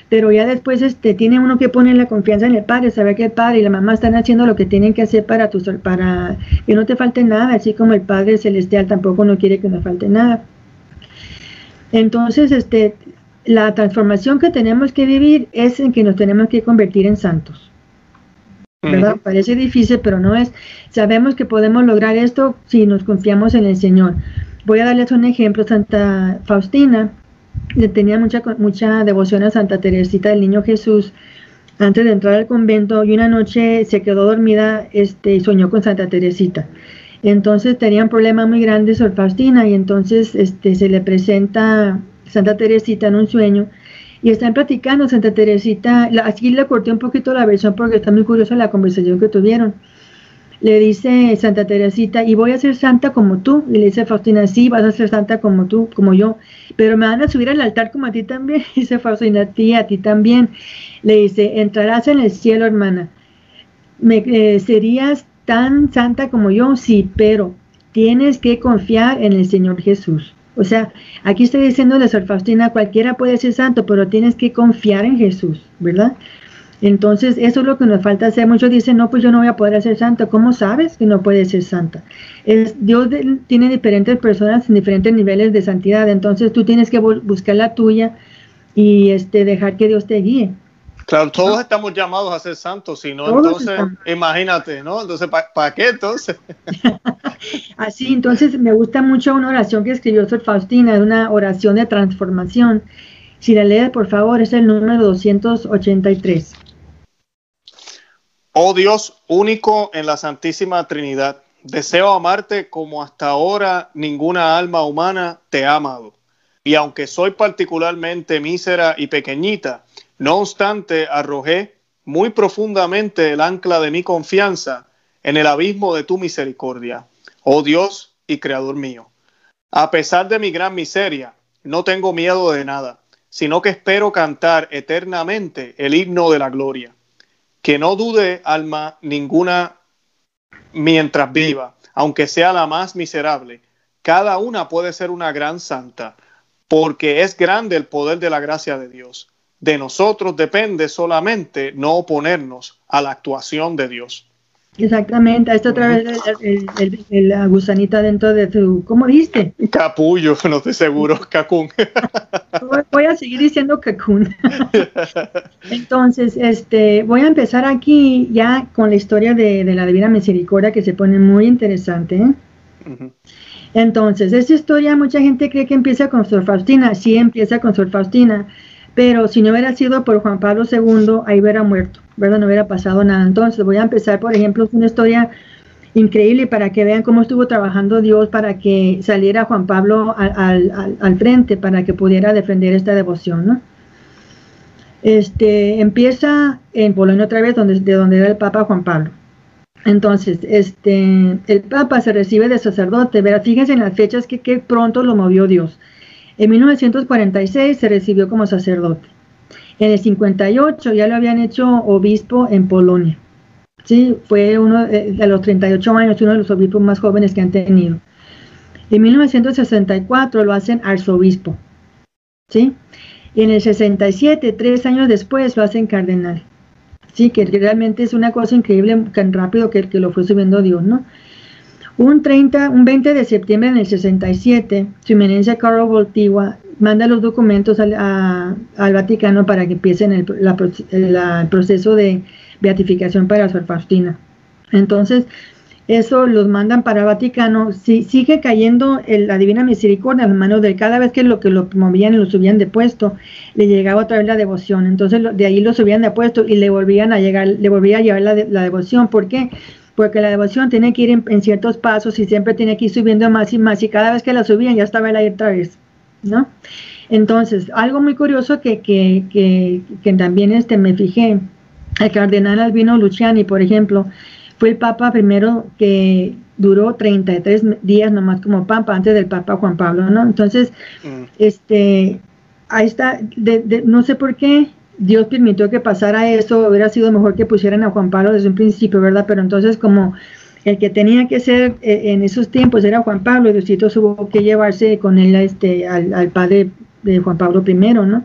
Pero ya después este, tiene uno que poner la confianza en el padre, saber que el padre y la mamá están haciendo lo que tienen que hacer para, tu, para que no te falte nada, así como el Padre Celestial tampoco no quiere que nos falte nada. Entonces, este, la transformación que tenemos que vivir es en que nos tenemos que convertir en santos. ¿Verdad? Parece difícil, pero no es. Sabemos que podemos lograr esto si nos confiamos en el Señor. Voy a darles un ejemplo. Santa Faustina le tenía mucha, mucha devoción a Santa Teresita del Niño Jesús antes de entrar al convento y una noche se quedó dormida este, y soñó con Santa Teresita. Entonces tenía un problema muy grande Sor Faustina y entonces este, se le presenta Santa Teresita en un sueño y están platicando Santa Teresita, así le corté un poquito la versión porque está muy curiosa la conversación que tuvieron. Le dice Santa Teresita, y voy a ser santa como tú. Y le dice Faustina, sí, vas a ser santa como tú, como yo, pero me van a subir al altar como a ti también. Dice Faustina, ti, a ti también. Le dice, entrarás en el cielo, hermana. Me, eh, ¿Serías tan santa como yo? Sí, pero tienes que confiar en el Señor Jesús. O sea, aquí estoy diciendo de Sor Faustina, cualquiera puede ser santo, pero tienes que confiar en Jesús, ¿verdad? Entonces, eso es lo que nos falta hacer. Muchos dicen, no, pues yo no voy a poder ser santo. ¿Cómo sabes que no puedes ser santa? Es, Dios tiene diferentes personas en diferentes niveles de santidad, entonces tú tienes que buscar la tuya y este, dejar que Dios te guíe. Claro, todos estamos llamados a ser santos, si no, entonces, imagínate, ¿no? Entonces, ¿para qué entonces? Así, entonces me gusta mucho una oración que escribió Sor Faustina, una oración de transformación. Si la lees, por favor, es el número 283. Oh Dios único en la Santísima Trinidad, deseo amarte como hasta ahora ninguna alma humana te ha amado. y aunque soy particularmente mísera y pequeñita, no obstante arrojé muy profundamente el ancla de mi confianza en el abismo de tu misericordia, oh Dios y Creador mío. A pesar de mi gran miseria, no tengo miedo de nada, sino que espero cantar eternamente el himno de la gloria. Que no dude, alma, ninguna mientras viva, aunque sea la más miserable. Cada una puede ser una gran santa, porque es grande el poder de la gracia de Dios. De nosotros depende solamente no oponernos a la actuación de Dios. Exactamente, esta otra vez la gusanita dentro de tu, ¿cómo viste? Capullo, no estoy seguro, cacún. Voy a seguir diciendo cacún. Entonces, este, voy a empezar aquí ya con la historia de, la Divina Misericordia que se pone muy interesante. ¿eh? Entonces, esta historia mucha gente cree que empieza con Sor Faustina, sí empieza con Sor Faustina, pero si no hubiera sido por Juan Pablo II, ahí hubiera muerto. ¿verdad? No hubiera pasado nada. Entonces voy a empezar, por ejemplo, una historia increíble para que vean cómo estuvo trabajando Dios para que saliera Juan Pablo al, frente, para que pudiera defender esta devoción, ¿no? Este, empieza en Polonia otra vez, donde, de donde era el Papa Juan Pablo. Entonces, este, el Papa se recibe de sacerdote, ¿verdad? fíjense en las fechas que, que pronto lo movió Dios. En 1946 se recibió como sacerdote. En el 58 ya lo habían hecho obispo en Polonia. Sí, fue uno de, los 38 años, uno de los obispos más jóvenes que han tenido. En 1964 lo hacen arzobispo. ¿sí? En el 67, tres años después, lo hacen cardenal. Sí, que realmente es una cosa increíble, tan rápido que, que lo fue subiendo Dios, ¿no? Un, 30, un 20 de septiembre en el 67, su eminencia Carlo Voltigua manda los documentos al, Vaticano para que empiecen el, proceso de beatificación para Sor Faustina. Entonces, eso los mandan para el Vaticano, si, sigue cayendo la Divina Misericordia en manos de cada vez que lo que lo promovían y lo subían de puesto, le llegaba otra vez la devoción. Entonces de ahí lo subían de puesto y le volvían a llegar, le volvía a llevar la, la devoción. ¿Por qué? Porque la devoción tiene que ir en, ciertos pasos y siempre tiene que ir subiendo más y más y cada vez que la subían ya estaba ahí otra vez. ¿no? Entonces, algo muy curioso que, que, que, también este, me fijé, el cardenal Albino Luciani, por ejemplo, fue el papa primero que duró 33 días nomás como papa antes del papa Juan Pablo, ¿no? Entonces, mm. este, ahí está, no sé por qué Dios permitió que pasara eso, hubiera sido mejor que pusieran a Juan Pablo desde un principio, ¿verdad? Pero entonces como el que tenía que ser eh, en esos tiempos era Juan Pablo, Diosito tuvo que llevarse con él este, al, padre de Juan Pablo I, ¿no?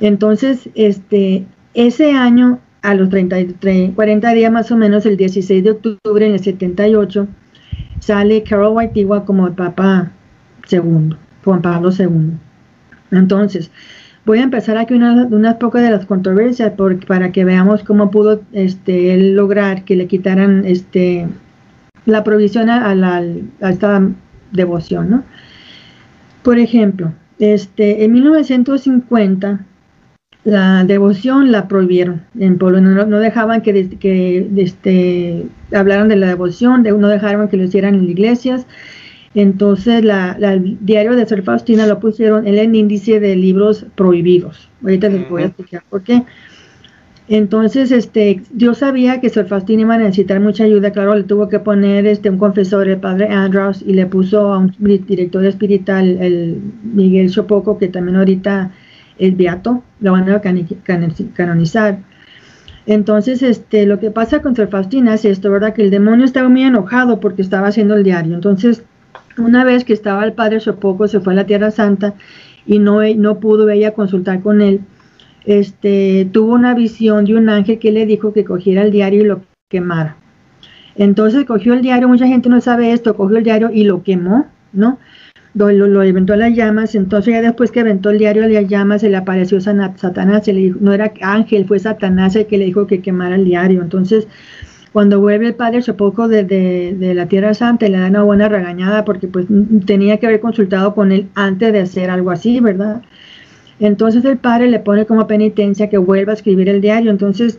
Entonces, este, ese año, a los 33, 40 días más o menos, el 16 de octubre en el 78, sale Carol Waitigua como el Papa segundo, Juan Pablo II. Entonces, voy a empezar aquí unas, pocas de las controversias para que veamos cómo pudo este, él lograr que le quitaran este, la provisión a, esta devoción, ¿no? Por ejemplo, este, en 1950 la devoción la prohibieron en Polonia, no, dejaban que, que este, hablaran de la devoción, no dejaron que lo hicieran en iglesias, entonces la, el diario de Sor Faustina lo pusieron en el índice de libros prohibidos. Ahorita les voy a explicar por qué. Entonces, este, yo sabía que Sor Faustina iba a necesitar mucha ayuda, claro, le tuvo que poner este, un confesor, el padre Andros, y le puso a un director espiritual, el Miguel Chopoco, que también ahorita es beato, lo van a canonizar. Entonces, este, lo que pasa con Sor Faustina es esto, ¿verdad? Que el demonio estaba muy enojado porque estaba haciendo el diario. Entonces, una vez que estaba el padre Chopoco, se fue a la Tierra Santa y no, no pudo ella consultar con él este, tuvo una visión de un ángel que le dijo que cogiera el diario y lo quemara. Entonces cogió el diario, mucha gente no sabe esto, cogió el diario y lo quemó, ¿no? Lo, lo, aventó a las llamas, entonces ya después que aventó el diario a las llamas se le apareció Satanás, le dijo, no era ángel, fue Satanás el que le dijo que quemara el diario. Entonces, cuando vuelve el padre Chopoco de, de, la Tierra Santa, le da una buena regañada porque pues tenía que haber consultado con él antes de hacer algo así, ¿verdad? Entonces el padre le pone como penitencia que vuelva a escribir el diario. Entonces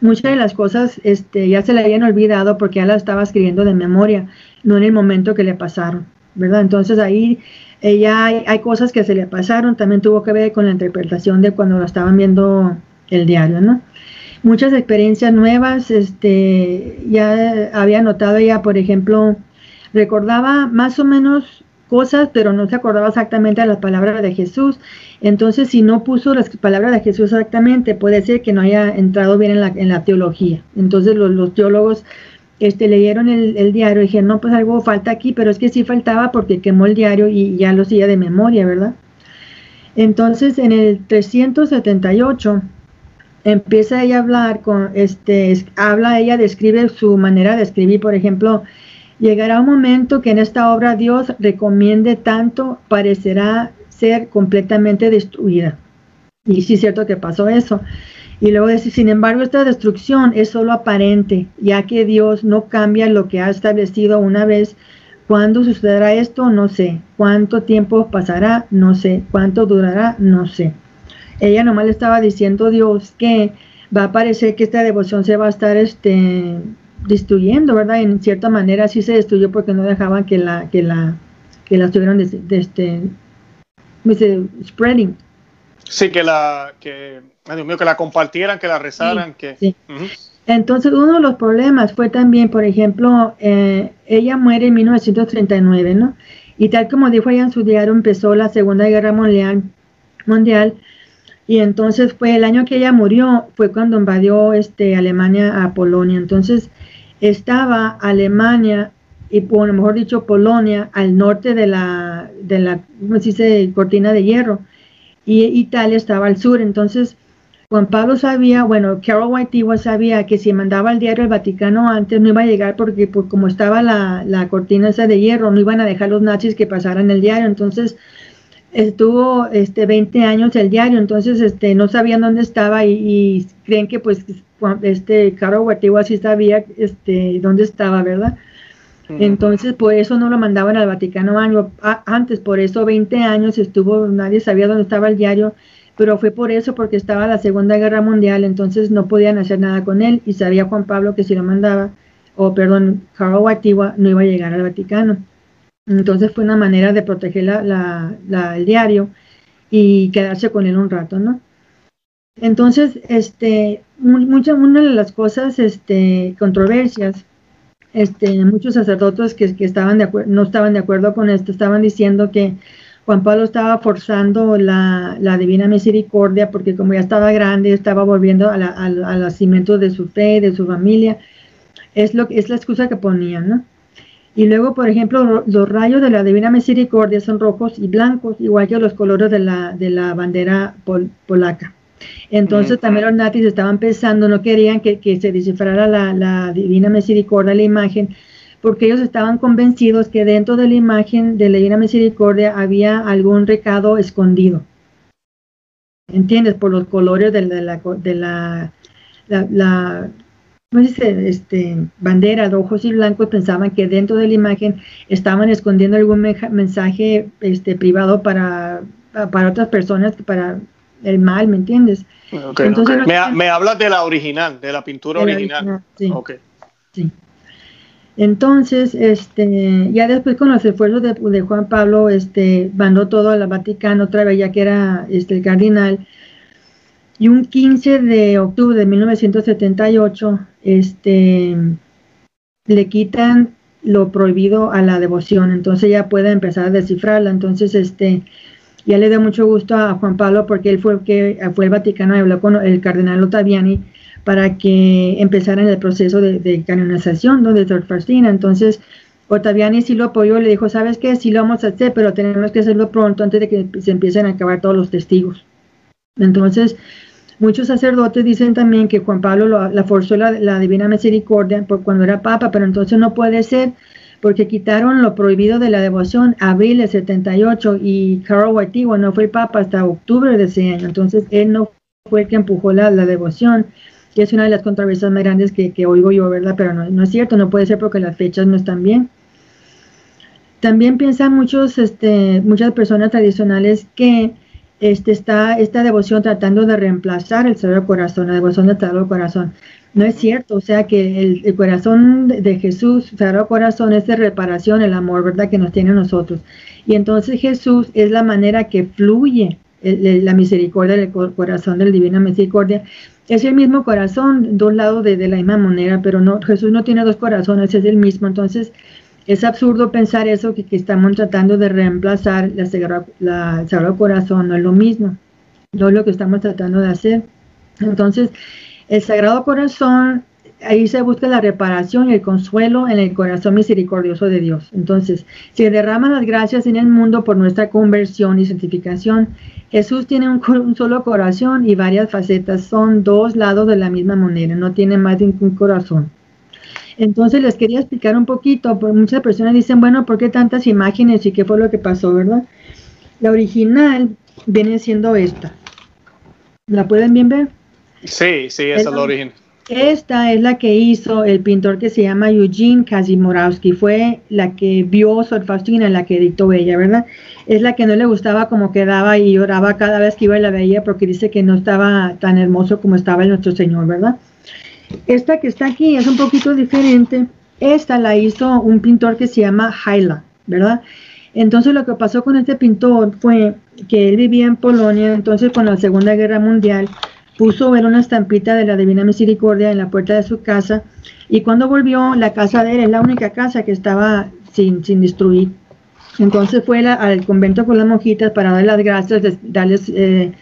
muchas de las cosas este, ya se le habían olvidado porque ya las estaba escribiendo de memoria, no en el momento que le pasaron. ¿verdad? Entonces ahí ella hay, hay, cosas que se le pasaron, también tuvo que ver con la interpretación de cuando lo estaban viendo el diario, ¿no? Muchas experiencias nuevas, este, ya había notado ella, por ejemplo, recordaba más o menos cosas, pero no se acordaba exactamente de las palabras de Jesús. Entonces, si no puso las palabras de Jesús exactamente, puede ser que no haya entrado bien en la, en la teología. Entonces, los, los teólogos este, leyeron el, diario y dijeron, no, pues algo falta aquí, pero es que sí faltaba porque quemó el diario y ya lo hacía de memoria, ¿verdad? Entonces, en el 378 empieza ella a hablar con, este, habla ella, describe su manera de escribir, por ejemplo, llegará un momento que en esta obra Dios recomiende tanto, parecerá ser completamente destruida. Y sí es cierto que pasó eso. Y luego dice, sin embargo, esta destrucción es solo aparente, ya que Dios no cambia lo que ha establecido una vez. ¿Cuándo sucederá esto? No sé. ¿Cuánto tiempo pasará? No sé. ¿Cuánto durará? No sé. Ella nomás le estaba diciendo a Dios que va a parecer que esta devoción se va a estar este, destruyendo, ¿verdad? En cierta manera sí se destruyó porque no dejaban que la, que la, que la estuvieran de, este, spreading. Sí, que la, que, Dios mío, que la compartieran, que la rezaran, que... Entonces, uno de los problemas fue también, por ejemplo, eh, ella muere en 1939, ¿no? Y tal como dijo ella en su diario, empezó la Segunda Guerra Mundial, mundial y entonces fue el año que ella murió, fue cuando invadió este, Alemania a Polonia. Entonces, estaba Alemania, y por mejor dicho Polonia, al norte de la, de la ¿cómo se dice? cortina de hierro, y Italia estaba al sur. Entonces, Juan Pablo sabía, bueno, Carol Wojtyła sabía que si mandaba el diario al Vaticano antes no iba a llegar porque pues, como estaba la, la, cortina esa de hierro, no iban a dejar los nazis que pasaran el diario. Entonces estuvo este 20 años el diario, entonces este no sabían dónde estaba y, creen que pues este Carol Wojtyła sí sabía este dónde estaba, ¿verdad? Entonces, por eso no lo mandaban al Vaticano año, antes, por eso 20 años estuvo, nadie sabía dónde estaba el diario pero fue por eso, porque estaba la Segunda Guerra Mundial, entonces no podían hacer nada con él y sabía Juan Pablo que si lo mandaba, o perdón, Carl Wojtyła no iba a llegar al Vaticano. Entonces fue una manera de proteger la, el diario y quedarse con él un rato, ¿no? Entonces, este, mucha, una de las cosas, este, controversias, este, muchos sacerdotes que, que estaban de no estaban de acuerdo con esto, estaban diciendo que Juan Pablo estaba forzando la, divina misericordia porque como ya estaba grande, estaba volviendo al nacimiento de su fe, de su familia. Es, lo, es la excusa que ponían, ¿no? Y luego, por ejemplo, los rayos de la divina misericordia son rojos y blancos, igual que los colores de la, de la bandera polaca. Entonces también los nazis estaban pensando, no querían que, se descifrara la, la divina misericordia, la imagen, porque ellos estaban convencidos que dentro de la imagen de la Divina Misericordia había algún recado escondido. ¿Entiendes? Por los colores de la, de la, la, ¿cómo dice? Este, bandera de ojos y blancos, pensaban que dentro de la imagen estaban escondiendo algún mensaje este, privado para, para otras personas, para el mal, ¿me entiendes? Entonces, me, hablas de la original, de la pintura original. sí. sí. Entonces, este, ya después con los esfuerzos de, Juan Pablo, este, mandó todo al Vaticano otra vez, ya que era este, el cardinal. Y un 15 de octubre de 1978, este, le quitan lo prohibido a la devoción, entonces ya puede empezar a descifrarla. Entonces, este, ya le da mucho gusto a Juan Pablo porque él fue el que fue el Vaticano y habló con el cardenal Ottaviani para que empezaran el proceso de, canonización ¿no? de Sor Faustina. Entonces, Ottaviani sí lo apoyó, le dijo, ¿sabes qué? Sí lo vamos a hacer, pero tenemos que hacerlo pronto antes de que se empiecen a acabar todos los testigos. Entonces, muchos sacerdotes dicen también que Juan Pablo la forzó la, Divina Misericordia por cuando era papa, pero entonces no puede ser porque quitaron lo prohibido de la devoción abril del 78 y Carl Wojtyła no fue papa hasta octubre de ese año, entonces él no fue el que empujó la, la devoción que es una de las controversias más grandes que, oigo yo, ¿verdad? Pero no, es cierto, no puede ser porque las fechas no están bien. También piensan muchos, este, muchas personas tradicionales que este, está esta devoción tratando de reemplazar el Sagrado Corazón, la devoción del Sagrado Corazón. No es cierto, o sea que el, corazón de, Jesús, Sagrado Corazón, es de reparación, el amor, ¿verdad?, que nos tiene a nosotros. Y entonces Jesús es la manera que fluye la misericordia del corazón de la Divina Misericordia. Es el mismo corazón, dos lados de, la misma moneda, pero no, Jesús no tiene dos corazones, es el mismo. Entonces, es absurdo pensar eso, que, estamos tratando de reemplazar la, la, el Sagrado Corazón, no es lo mismo, no es lo que estamos tratando de hacer. Entonces, el Sagrado Corazón, ahí se busca la reparación y el consuelo en el corazón misericordioso de Dios. Entonces, se derraman las gracias en el mundo por nuestra conversión y santificación. Jesús tiene un, solo corazón y varias facetas. Son dos lados de la misma moneda, no tiene más de un corazón. Entonces les quería explicar un poquito, porque muchas personas dicen, bueno, ¿por qué tantas imágenes y qué fue lo que pasó, verdad? La original viene siendo esta. ¿La pueden bien ver? Sí, sí, esa es la origen. Esta es la que hizo el pintor que se llama Eugene Kazimorowski. Fue la que vio Sor Faustina, la que editó ella, ¿verdad? Es la que no le gustaba como quedaba y lloraba cada vez que iba y la veía porque dice que no estaba tan hermoso como estaba el nuestro Señor, ¿verdad? Esta que está aquí es un poquito diferente. Esta la hizo un pintor que se llama Haila, ¿verdad? Entonces lo que pasó con este pintor fue que él vivía en Polonia, entonces con la Segunda Guerra Mundial puso ver una estampita de la Divina Misericordia en la puerta de su casa y cuando volvió la casa de él es la única casa que estaba sin, sin destruir. Entonces fue al convento con las monjitas para darles las gracias, darles eh,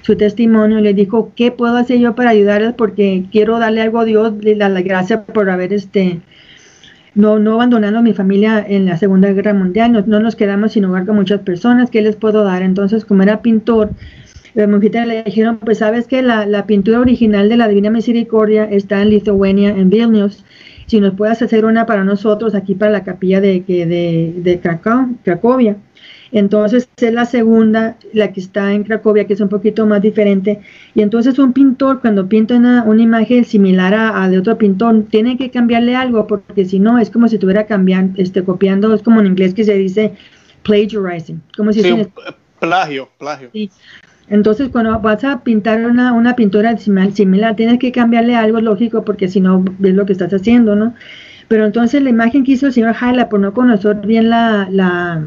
su testimonio le dijo, ¿qué puedo hacer yo para ayudarles? Porque quiero darle algo a Dios, le da la gracia por haber este, no, no abandonando a mi familia en la Segunda Guerra Mundial, no, no nos quedamos sin hogar con muchas personas, ¿qué les puedo dar? Entonces, como era pintor, las monjitas le dijeron, pues sabes que la, la, pintura original de la Divina Misericordia está en Lituania, en Vilnius, si nos puedes hacer una para nosotros aquí para la capilla de, de, de Cracovia. Entonces es la segunda, la que está en Cracovia, que es un poquito más diferente. Y entonces un pintor cuando pinta una, imagen similar a, de otro pintor, tiene que cambiarle algo, porque si no es como si estuviera cambiando, este, copiando, es como en inglés que se dice plagiarizing. Como si sí, plagio, plagio. Entonces, cuando vas a pintar una, una pintura similar, tienes que cambiarle algo lógico, porque si no, ves lo que estás haciendo, ¿no? Pero entonces la imagen que hizo el señor Haila, por no conocer bien la, la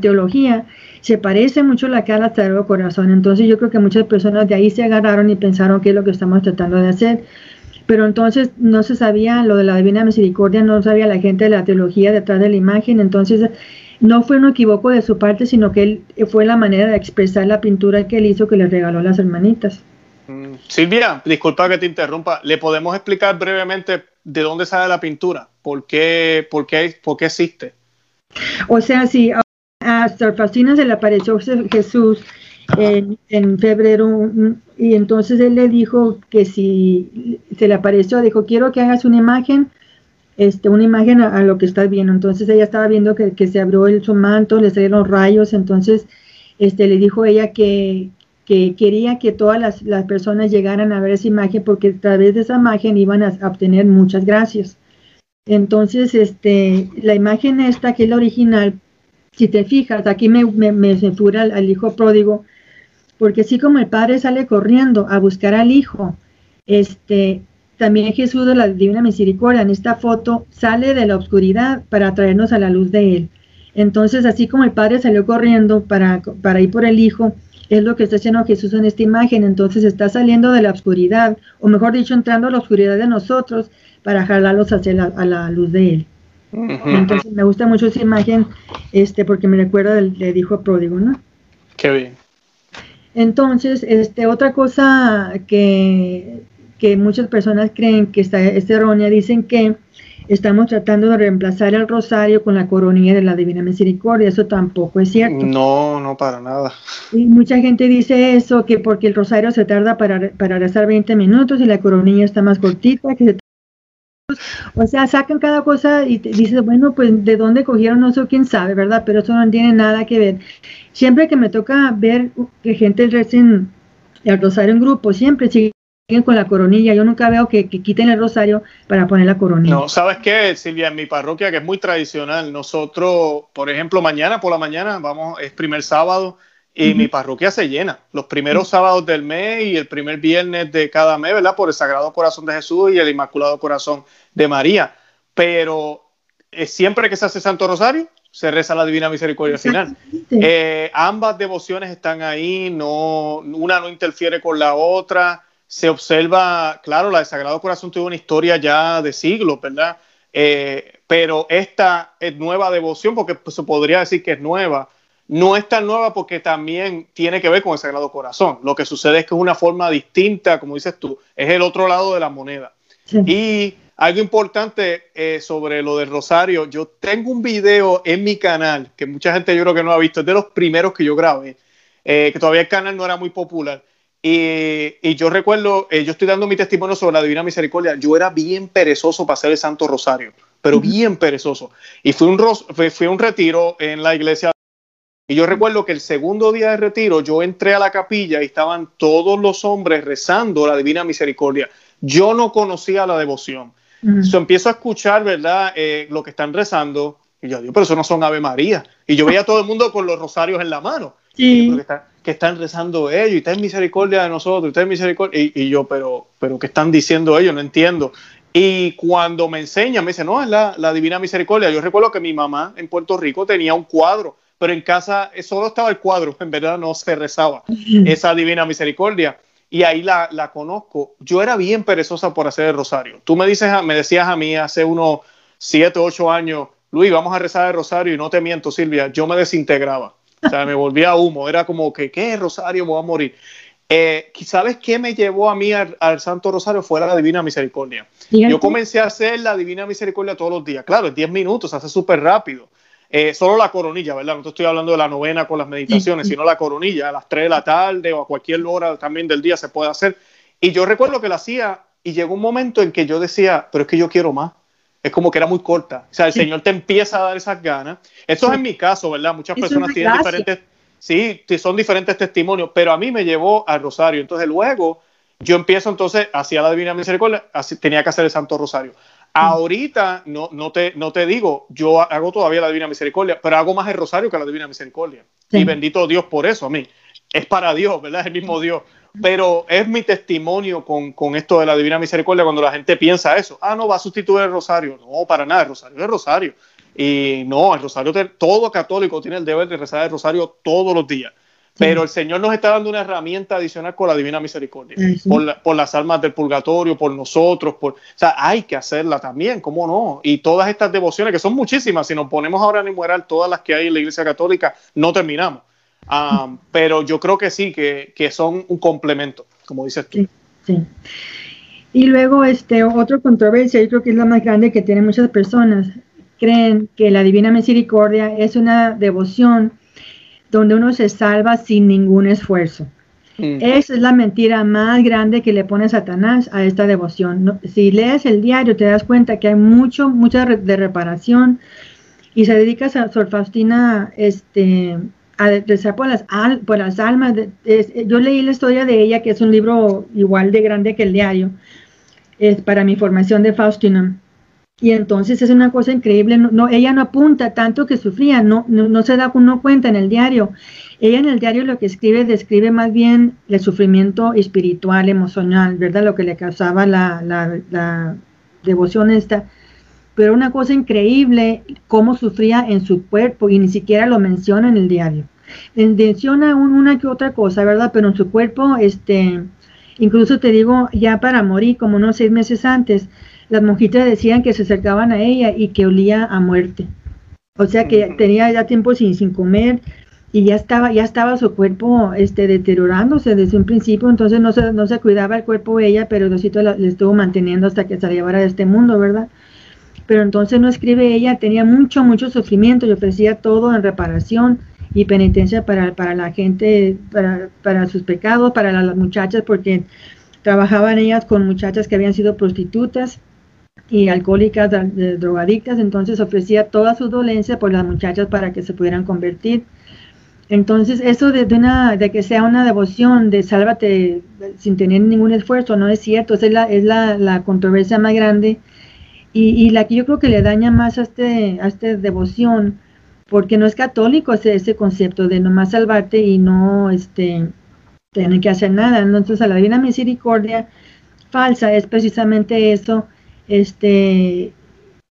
teología, se parece mucho a la que al Sagrado Corazón. Entonces yo creo que muchas personas de ahí se agarraron y pensaron que es lo que estamos tratando de hacer. Pero entonces no se sabía lo de la Divina Misericordia, no sabía la gente de la teología detrás de la imagen. Entonces no fue un equivoco de su parte, sino que él, fue la manera de expresar la pintura que él hizo que le regaló a las hermanitas. Mm, Silvia, disculpa que te interrumpa. ¿Le podemos explicar brevemente de dónde sale la pintura? ¿Por qué, por qué, por qué existe? O sea, sí, a Sor Faustina se le apareció Jesús en, febrero y entonces él le dijo que si se le apareció, dijo, quiero que hagas una imagen, este, una imagen a, lo que estás viendo. Entonces ella estaba viendo que, se abrió el, su manto, le salieron rayos, entonces este, le dijo ella que, que quería que todas las, las, personas llegaran a ver esa imagen porque a través de esa imagen iban a obtener muchas gracias. Entonces, este, la imagen esta, que es la original, si te fijas, aquí me, me, censura al, hijo pródigo, porque así como el padre sale corriendo a buscar al hijo, este, también Jesús de la Divina Misericordia en esta foto sale de la oscuridad para traernos a la luz de él. Entonces, así como el padre salió corriendo para, para ir por el hijo, es lo que está haciendo Jesús en esta imagen. Entonces está saliendo de la oscuridad, o mejor dicho, entrando a la oscuridad de nosotros para jalarlos hacia a la luz de él. Entonces me gusta mucho esa imagen este, porque me recuerda del, del hijo pródigo, ¿no? Qué bien. Entonces, este, otra cosa que, que muchas personas creen que está, es errónea, dicen que estamos tratando de reemplazar el rosario con la coronilla de la Divina Misericordia. Eso tampoco es cierto. No, no para nada. Y mucha gente dice eso, que porque el rosario se tarda para, para rezar 20 minutos y la coronilla está más cortita, que se o sea, sacan cada cosa y dices, bueno, pues de dónde cogieron, no sé quién sabe, ¿verdad? Pero eso no tiene nada que ver. Siempre que me toca ver que gente recen el rosario en grupo, siempre siguen con la coronilla. Yo nunca veo que, quiten el rosario para poner la coronilla. No, ¿sabes qué, Silvia? En mi parroquia, que es muy tradicional, nosotros, por ejemplo, mañana por la mañana, vamos, es primer sábado, y mi parroquia se llena. Los primeros sábados del mes y el primer viernes de cada mes, ¿verdad? Por el Sagrado Corazón de Jesús y el Inmaculado Corazón de María. Pero eh, siempre que se hace Santo Rosario, se reza la Divina Misericordia al final. Eh, ambas devociones están ahí, no, una no interfiere con la otra. Se observa, claro, la de Sagrado Corazón tuvo una historia ya de siglos, ¿verdad? Eh, pero esta es nueva devoción, porque se podría decir que es nueva, no es tan nueva porque también tiene que ver con el Sagrado Corazón. Lo que sucede es que es una forma distinta, como dices tú, es el otro lado de la moneda. Y algo importante eh, sobre lo del rosario, yo tengo un video en mi canal que mucha gente yo creo que no ha visto, es de los primeros que yo grabé, eh, que todavía el canal no era muy popular. Y, yo recuerdo, eh, yo estoy dando mi testimonio sobre la Divina Misericordia, yo era bien perezoso para hacer el Santo Rosario, pero bien perezoso. Y fui un, fui un retiro en la iglesia. Y yo recuerdo que el segundo día de retiro yo entré a la capilla y estaban todos los hombres rezando la Divina Misericordia. Yo no conocía la devoción. Yo empiezo a escuchar, ¿verdad? Eh, lo que están rezando. Y yo digo, pero eso no son Ave María. Y yo veía a todo el mundo con los rosarios en la mano. Sí que están rezando ellos y ten misericordia de nosotros, y ten misericordia. Y, yo, pero, pero, ¿qué están diciendo ellos? No entiendo. Y cuando me enseñan, me dicen, no, es la, la, Divina Misericordia. Yo recuerdo que mi mamá en Puerto Rico tenía un cuadro, pero en casa solo estaba el cuadro, en verdad no se rezaba esa Divina Misericordia. Y ahí la, la conozco. Yo era bien perezosa por hacer el rosario. Tú me, dices, me decías a mí hace unos 7, 8 años, Luis, vamos a rezar el rosario y no te miento, Silvia, yo me desintegraba o sea, me volvía humo. Era como que, ¿qué? Rosario, me voy a morir. Eh, ¿Sabes qué me llevó a mí al, Santo Rosario? Fue la Divina Misericordia. Yo comencé a hacer la Divina Misericordia todos los días. Claro, en 10 minutos, hace súper rápido. Eh, solo la coronilla, ¿verdad? No te estoy hablando de la novena con las meditaciones, sino la coronilla a las 3 de la tarde o a cualquier hora también del día se puede hacer. Y yo recuerdo que la hacía y llegó un momento en que yo decía, pero es que yo quiero más es como que era muy corta. O sea, el Señor te empieza a dar esas ganas. Eso es en mi caso, ¿verdad? Muchas personas tienen diferentes, sí, son diferentes testimonios, pero a mí me llevó al Rosario. Entonces luego yo empiezo entonces hacia la Divina Misericordia, así, tenía que hacer el Santo Rosario. Ahorita no, no, te, no te digo, yo hago todavía la Divina Misericordia, pero hago más el Rosario que la Divina Misericordia. Y bendito Dios por eso a mí. Es para Dios, ¿verdad? Es el mismo Dios pero es mi testimonio con, esto de la Divina Misericordia cuando la gente piensa eso. Ah, no, va a sustituir el rosario. No, para nada, el rosario es el rosario. Y no, el rosario, todo católico tiene el deber de rezar el rosario todos los días. Pero el Señor nos está dando una herramienta adicional con la Divina Misericordia, por, las almas del purgatorio, por nosotros, por, o sea, hay que hacerla también, ¿cómo no? Y todas estas devociones, que son muchísimas, si nos ponemos ahora a enumerar todas las que hay en la Iglesia Católica, no terminamos. Um, pero yo creo que sí, que, que, son un complemento, como dices tú. Sí, Y luego, este, otra controversia, yo creo que es la más grande que tienen muchas personas, creen que la Divina Misericordia es una devoción donde uno se salva sin ningún esfuerzo. Mm. Esa es la mentira más grande que le pone Satanás a esta devoción. si lees el diario te das cuenta que hay mucho, mucha de reparación y se dedica a Sor Faustina, este, a rezar por las, por las almas. yo leí la historia de ella, que es un libro igual de grande que el diario, es para mi formación de Faustina. Y entonces es una cosa increíble, no, ella no apunta tanto que sufría, no, no, se da uno cuenta en el diario. Ella en el diario lo que escribe, describe más bien el sufrimiento espiritual, emocional, ¿verdad? Lo que le causaba la, la, la devoción esta pero una cosa increíble cómo sufría en su cuerpo y ni siquiera lo menciona en el diario. Menciona una que otra cosa, ¿verdad? Pero en su cuerpo, este, incluso te digo, ya para morir, como unos seis meses antes, las monjitas decían que se acercaban a ella y que olía a muerte. O sea que tenía ya tiempo sin, sin comer y ya estaba, ya estaba su cuerpo este, deteriorándose desde un principio, entonces no se, no se cuidaba el cuerpo de ella, pero Diosito le estuvo manteniendo hasta que se la llevara de este mundo, ¿verdad? pero entonces no escribe ella, tenía mucho, mucho sufrimiento y ofrecía todo en reparación y penitencia para, para la gente, para, para, sus pecados, para las muchachas, porque trabajaban ellas con muchachas que habían sido prostitutas y alcohólicas, drogadictas, entonces ofrecía toda su dolencia por las muchachas para que se pudieran convertir. Entonces, eso de, una, de que sea una devoción de sálvate sin tener ningún esfuerzo, no es cierto, esa es la, es la, controversia más grande y, la que yo creo que le daña más a, este, a esta devoción porque no es católico ese, ese concepto de nomás salvarte y no este, tener que hacer nada. Entonces, a la divina misericordia falsa es precisamente eso, este,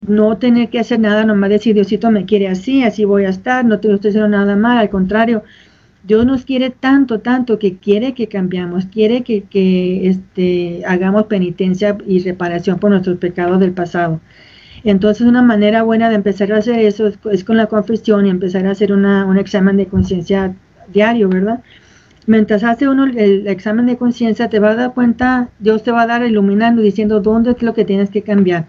no tener que hacer nada, nomás decir, Diosito me quiere así, así voy a estar, no te estoy haciendo nada mal, al contrario, Dios nos quiere tanto, tanto que quiere que cambiamos, quiere que, que este, hagamos penitencia y reparación por nuestros pecados del pasado. Entonces una manera buena de empezar a hacer eso es, con la confesión y empezar a hacer una, un examen de conciencia diario, ¿verdad? Mientras hace uno el, examen de conciencia, te va a dar cuenta, Dios te va a dar iluminando, diciendo dónde es lo que tienes que cambiar,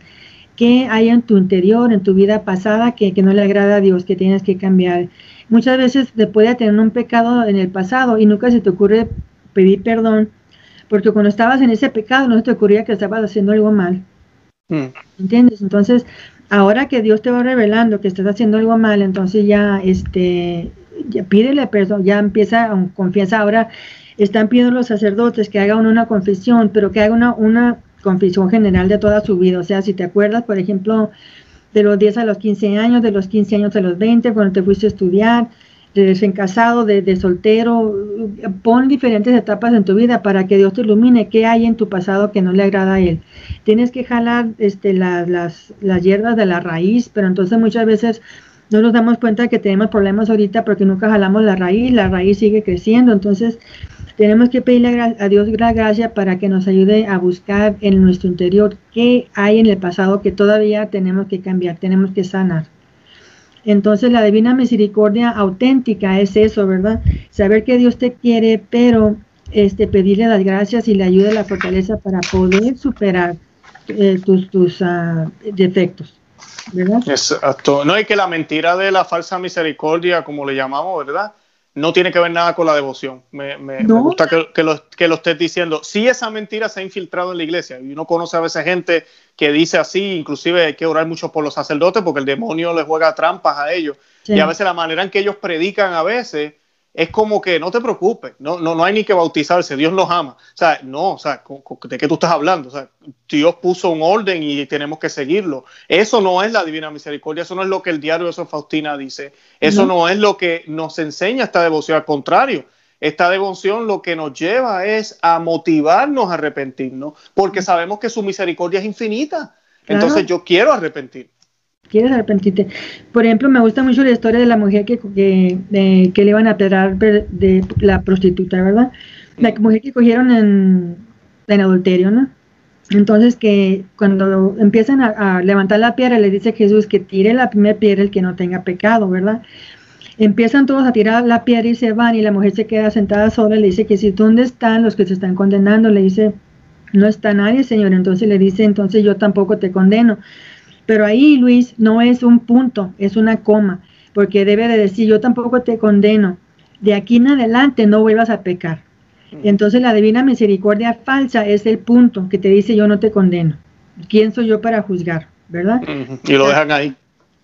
qué hay en tu interior, en tu vida pasada que, que no le agrada a Dios, que tienes que cambiar Muchas veces te puede tener un pecado en el pasado y nunca se te ocurre pedir perdón, porque cuando estabas en ese pecado no se te ocurría que estabas haciendo algo mal. Mm. ¿Entiendes? Entonces, ahora que Dios te va revelando que estás haciendo algo mal, entonces ya, este, ya pídele perdón, ya empieza confianza. Ahora están pidiendo los sacerdotes que hagan una confesión, pero que hagan una, una confesión general de toda su vida. O sea, si te acuerdas, por ejemplo, de los 10 a los 15 años, de los 15 años a los 20, cuando te fuiste a estudiar, de recién casado, de, soltero, pon diferentes etapas en tu vida para que Dios te ilumine qué hay en tu pasado que no le agrada a Él. Tienes que jalar este, las, las hierbas de la raíz, pero entonces muchas veces no nos damos cuenta que tenemos problemas ahorita porque nunca jalamos la raíz, la raíz sigue creciendo, entonces tenemos que pedirle a Dios la gracia para que nos ayude a buscar en nuestro interior qué hay en el pasado que todavía tenemos que cambiar, tenemos que sanar. Entonces la divina misericordia auténtica es eso, ¿verdad? Saber que Dios te quiere, pero este, pedirle las gracias y le ayude la fortaleza para poder superar eh, tus, tus uh, defectos. ¿Verdad? Exacto. No, hay que la mentira de la falsa misericordia, como le llamamos, ¿verdad? no tiene que ver nada con la devoción. Me, gusta que, lo, que, lo, estés diciendo. Sí, esa mentira se ha infiltrado en la iglesia y uno conoce a veces gente que dice así, inclusive hay que orar mucho por los sacerdotes porque el demonio les juega trampas a ellos. Y a veces la manera en que ellos predican a veces es como que no te preocupes, no, no, no hay ni que bautizarse, Dios los ama. O sea, no, o sea, ¿de qué tú estás hablando? O sea, Dios puso un orden y tenemos que seguirlo. Eso no es la divina misericordia, eso no es lo que el diario de San Faustina dice, eso no. es lo que nos enseña esta devoción, al contrario. Esta devoción lo que nos lleva es a motivarnos a arrepentirnos, porque sabemos que su misericordia es infinita. Entonces yo quiero arrepentir quieres arrepentirte. Por ejemplo, me gusta mucho la historia de la mujer que, que, que le iban a pedrar de la prostituta, ¿verdad? La mujer que cogieron en, en adulterio, ¿no? Entonces que cuando empiezan a, levantar la piedra, le dice Jesús que tire la primera piedra el que no tenga pecado, ¿verdad? Empiezan todos a tirar la piedra y se van y la mujer se queda sentada sola, le dice que si dónde están los que se están condenando, le dice, no está nadie, Señor. Entonces le dice, entonces yo tampoco te condeno. Pero ahí, Luis, no es un punto, es una coma, porque debe de decir, yo tampoco te condeno, de aquí en adelante no vuelvas a pecar. Entonces la divina misericordia falsa es el punto que te dice yo no te condeno. ¿Quién soy yo para juzgar? ¿Verdad? Y lo dejan ahí.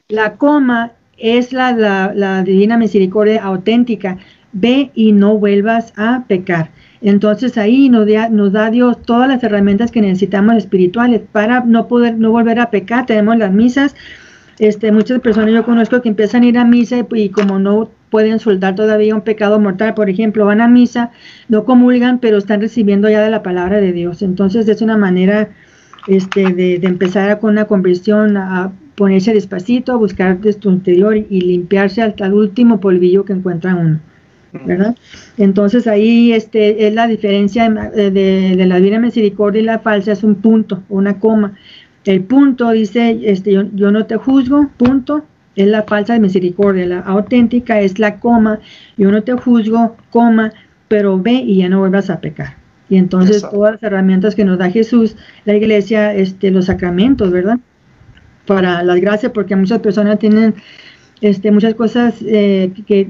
La coma es la, la, la divina misericordia auténtica. Ve y no vuelvas a pecar. Entonces ahí nos da, Dios todas las herramientas que necesitamos espirituales para no poder, no volver a pecar. Tenemos las misas, este, muchas personas yo conozco que empiezan a ir a misa y, como no pueden soltar todavía un pecado mortal, por ejemplo, van a misa, no comulgan, pero están recibiendo ya de la palabra de Dios. Entonces es una manera este, de, empezar con una conversión, a ponerse despacito, a buscar de su interior y limpiarse hasta el último polvillo que encuentra uno. ¿Verdad? Entonces ahí este, es la diferencia de, de, la divina misericordia y la falsa, es un punto, una coma. El punto dice, este, yo, yo, no te juzgo, punto, es la falsa de misericordia. La auténtica es la coma, yo no te juzgo, coma, pero ve y ya no vuelvas a pecar. Y entonces todas las herramientas que nos da Jesús, la iglesia, este, los sacramentos, ¿verdad? Para las gracias, porque muchas personas tienen este, muchas cosas eh, que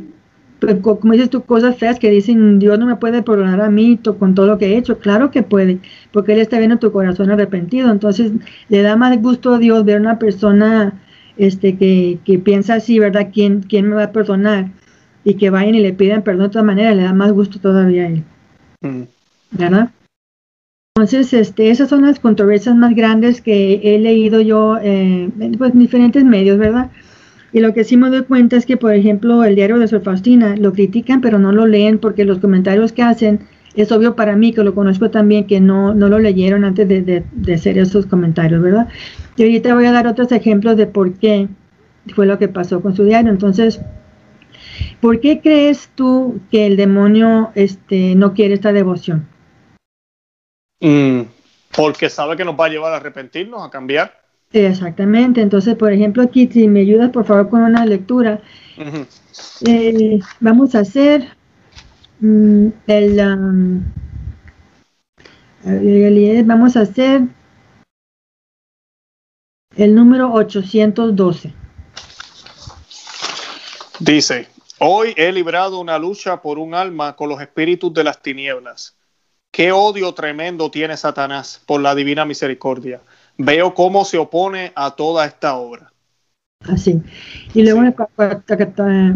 pues, como dices tú, cosas feas que dicen, Dios no me puede perdonar a mí con todo lo que he hecho. Claro que puede, porque Él está viendo tu corazón arrepentido. Entonces, le da más gusto a Dios ver una persona este, que, que piensa así, ¿verdad? ¿Quién, ¿Quién me va a perdonar? Y que vayan y le piden perdón de otra manera, le da más gusto todavía a Él. Mm. ¿Verdad? Entonces, este, esas son las controversias más grandes que he leído yo eh, pues, en diferentes medios, ¿verdad? Y lo que sí me doy cuenta es que, por ejemplo, el diario de Sor Faustina lo critican, pero no lo leen porque los comentarios que hacen, es obvio para mí, que lo conozco también, que no, no lo leyeron antes de, de, hacer esos comentarios, ¿verdad? Y ahorita voy a dar otros ejemplos de por qué fue lo que pasó con su diario. Entonces, ¿por qué crees tú que el demonio este, no quiere esta devoción? Mm, porque sabe que nos va a llevar a arrepentirnos, a cambiar. Exactamente. Entonces, por ejemplo, aquí, si me ayudas por favor con una lectura, eh, vamos a hacer mm, el, um, vamos a hacer el número 812. Dice, hoy he librado una lucha por un alma con los espíritus de las tinieblas. Qué odio tremendo tiene Satanás por la divina misericordia veo cómo se opone a toda esta obra. Así. Y luego en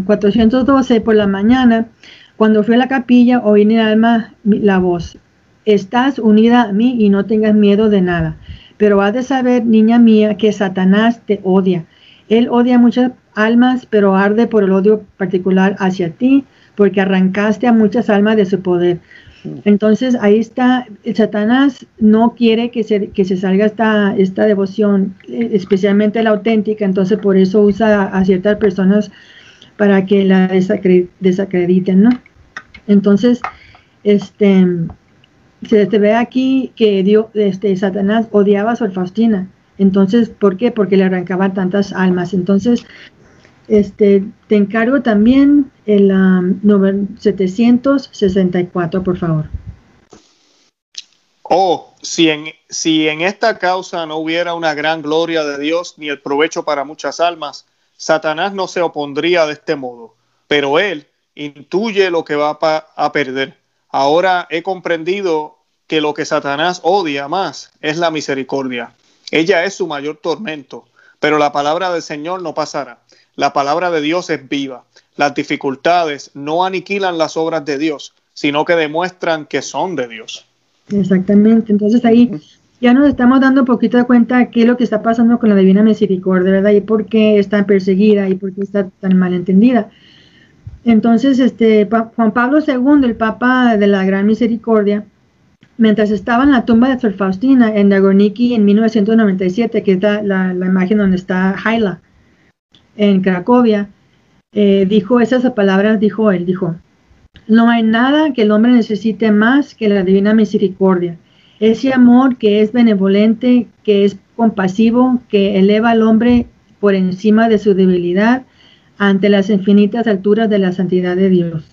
412 por la mañana, cuando fui a la capilla, oí en el alma la voz. Estás unida a mí y no tengas miedo de nada. Pero has de saber, niña mía, que Satanás te odia. Él odia muchas almas, pero arde por el odio particular hacia ti, porque arrancaste a muchas almas de su poder. Entonces ahí está, Satanás no quiere que se, que se salga esta, esta devoción, especialmente la auténtica, entonces por eso usa a ciertas personas para que la desacrediten, ¿no? Entonces, este, se, ve aquí que Dios, este, Satanás odiaba a Sor Faustina. Entonces, ¿por qué? Porque le arrancaban tantas almas. Entonces, este, te encargo también el 764, por favor. Oh, si en, si en esta causa no hubiera una gran gloria de Dios ni el provecho para muchas almas, Satanás no se opondría de este modo, pero él intuye lo que va a perder. Ahora he comprendido que lo que Satanás odia más es la misericordia. Ella es su mayor tormento, pero la palabra del Señor no pasará. La palabra de Dios es viva. Las dificultades no aniquilan las obras de Dios, sino que demuestran que son de Dios. Exactamente. Entonces ahí ya nos estamos dando un poquito de cuenta qué es lo que está pasando con la Divina Misericordia, ¿verdad? Y por qué está perseguida y por qué está tan mal entendida. Entonces, este, Juan Pablo II, el Papa de la Gran Misericordia, mientras estaba en la tumba de Sor Faustina en Dagoniki en 1997, que es la, la, la imagen donde está Haila, en Cracovia, eh, dijo esas palabras, dijo él, dijo, no hay nada que el hombre necesite más que la divina misericordia. Ese amor que es benevolente, que es compasivo, que eleva al hombre por encima de su debilidad ante las infinitas alturas de la santidad de Dios.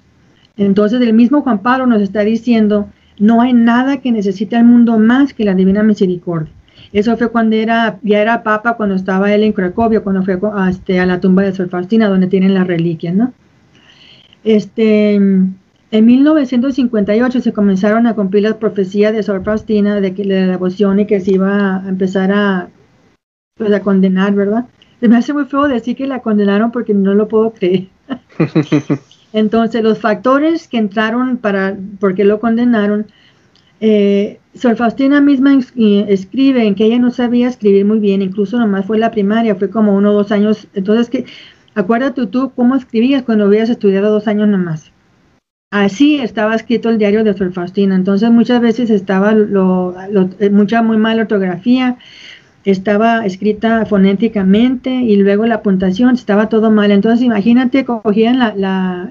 Entonces el mismo Juan Pablo nos está diciendo, no hay nada que necesite el mundo más que la divina misericordia. Eso fue cuando era, ya era papa, cuando estaba él en Cracovia, cuando fue a, este, a la tumba de Sor Faustina, donde tienen las reliquias, ¿no? Este, en 1958 se comenzaron a cumplir las profecías de Sor Faustina de que la devoción y que se iba a empezar a, pues, a condenar, ¿verdad? Me hace muy feo decir que la condenaron porque no lo puedo creer. Entonces, los factores que entraron para, por qué lo condenaron, eh, Sor Faustina misma escribe en que ella no sabía escribir muy bien, incluso nomás fue la primaria, fue como uno o dos años. Entonces, que acuérdate tú cómo escribías cuando habías estudiado dos años nomás. Así estaba escrito el diario de Sor Faustina. Entonces, muchas veces estaba lo, eh, mucha muy mala ortografía, estaba escrita fonéticamente y luego la puntuación estaba todo mal. Entonces, imagínate, cogían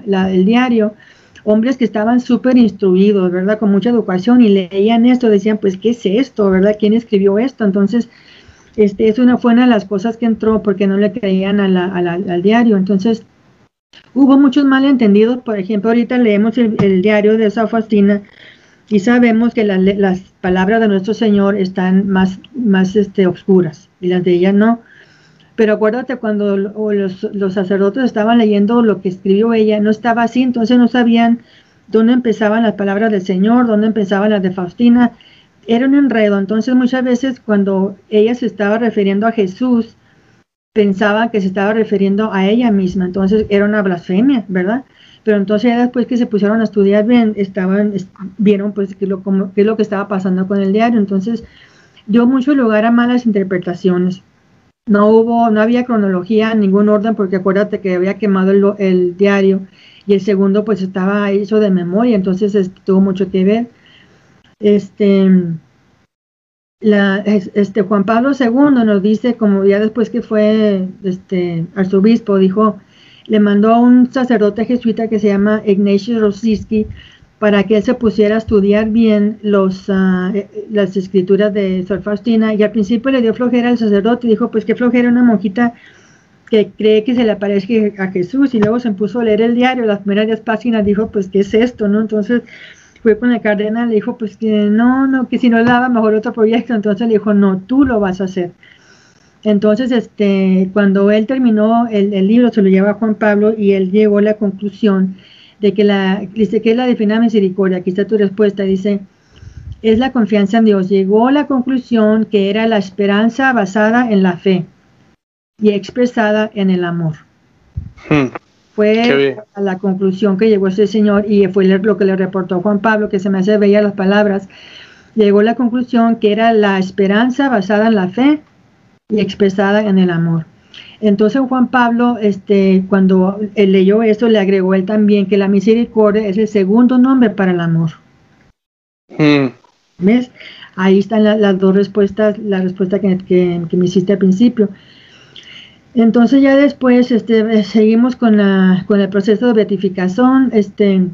el diario hombres que estaban súper instruidos, ¿verdad? Con mucha educación y leían esto, decían, pues, ¿qué es esto, verdad? ¿Quién escribió esto? Entonces, este, eso no fue una de las cosas que entró porque no le creían al diario. Entonces, hubo muchos malentendidos. Por ejemplo, ahorita leemos el, diario de San Faustina y sabemos que las palabras de nuestro Señor están más, más este, oscuras y las de ella no. Pero acuérdate cuando los, sacerdotes estaban leyendo lo que escribió ella, no estaba así, entonces no sabían dónde empezaban las palabras del Señor, dónde empezaban las de Faustina. Era un enredo. Entonces muchas veces cuando ella se estaba refiriendo a Jesús, pensaba que se estaba refiriendo a ella misma. Entonces era una blasfemia, ¿verdad? Pero entonces después que se pusieron a estudiar bien, estaban, vieron pues qué, lo, qué es lo que estaba pasando con el diario. Entonces dio mucho lugar a malas interpretaciones. No hubo, no había cronología, ningún orden, porque acuérdate que había quemado el, diario y el segundo pues estaba hecho de memoria, entonces este, tuvo mucho que ver. Este, este Juan Pablo II nos dice, como ya después que fue este arzobispo, dijo, le mandó a un sacerdote jesuita que se llama Ignacio Rosiski para que él se pusiera a estudiar bien los, uh, las escrituras de Sor Faustina y al principio le dio flojera al sacerdote dijo pues que flojera una monjita que cree que se le aparece a Jesús y luego se puso a leer el diario, las primeras 10 páginas dijo pues qué es esto, ¿no? Entonces fue con el cardenal, le dijo pues que no, no, que si no le daba mejor otro proyecto, entonces le dijo no, tú lo vas a hacer. Entonces, este, cuando él terminó el, el libro, se lo lleva a Juan Pablo y él llegó a la conclusión de que la, dice que es la divina misericordia, aquí está tu respuesta, dice, es la confianza en Dios. Llegó a la conclusión que era la esperanza basada en la fe y expresada en el amor. Hmm. Fue a la conclusión que llegó ese señor y fue lo que le reportó Juan Pablo, que se me hace bella las palabras. Llegó a la conclusión que era la esperanza basada en la fe y expresada en el amor. Entonces Juan Pablo, este, cuando él leyó eso, le agregó él también que la misericordia es el segundo nombre para el amor. Hmm. ¿Ves? Ahí están las dos respuestas, la respuesta que, que, me hiciste al principio. Entonces ya después este, seguimos con, la, con el proceso de beatificación. Este,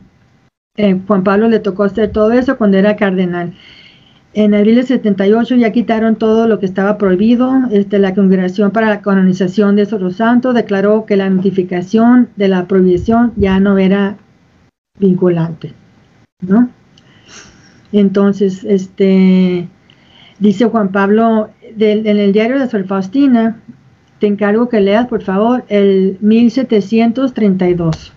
eh, Juan Pablo le tocó hacer todo eso cuando era cardenal. En abril del 78 ya quitaron todo lo que estaba prohibido. Este, la Congregación para la Canonización de los Santos declaró que la notificación de la prohibición ya no era vinculante, ¿no? Entonces, este, dice Juan Pablo, en el diario de Sor Faustina, te encargo que leas, por favor, el 1732.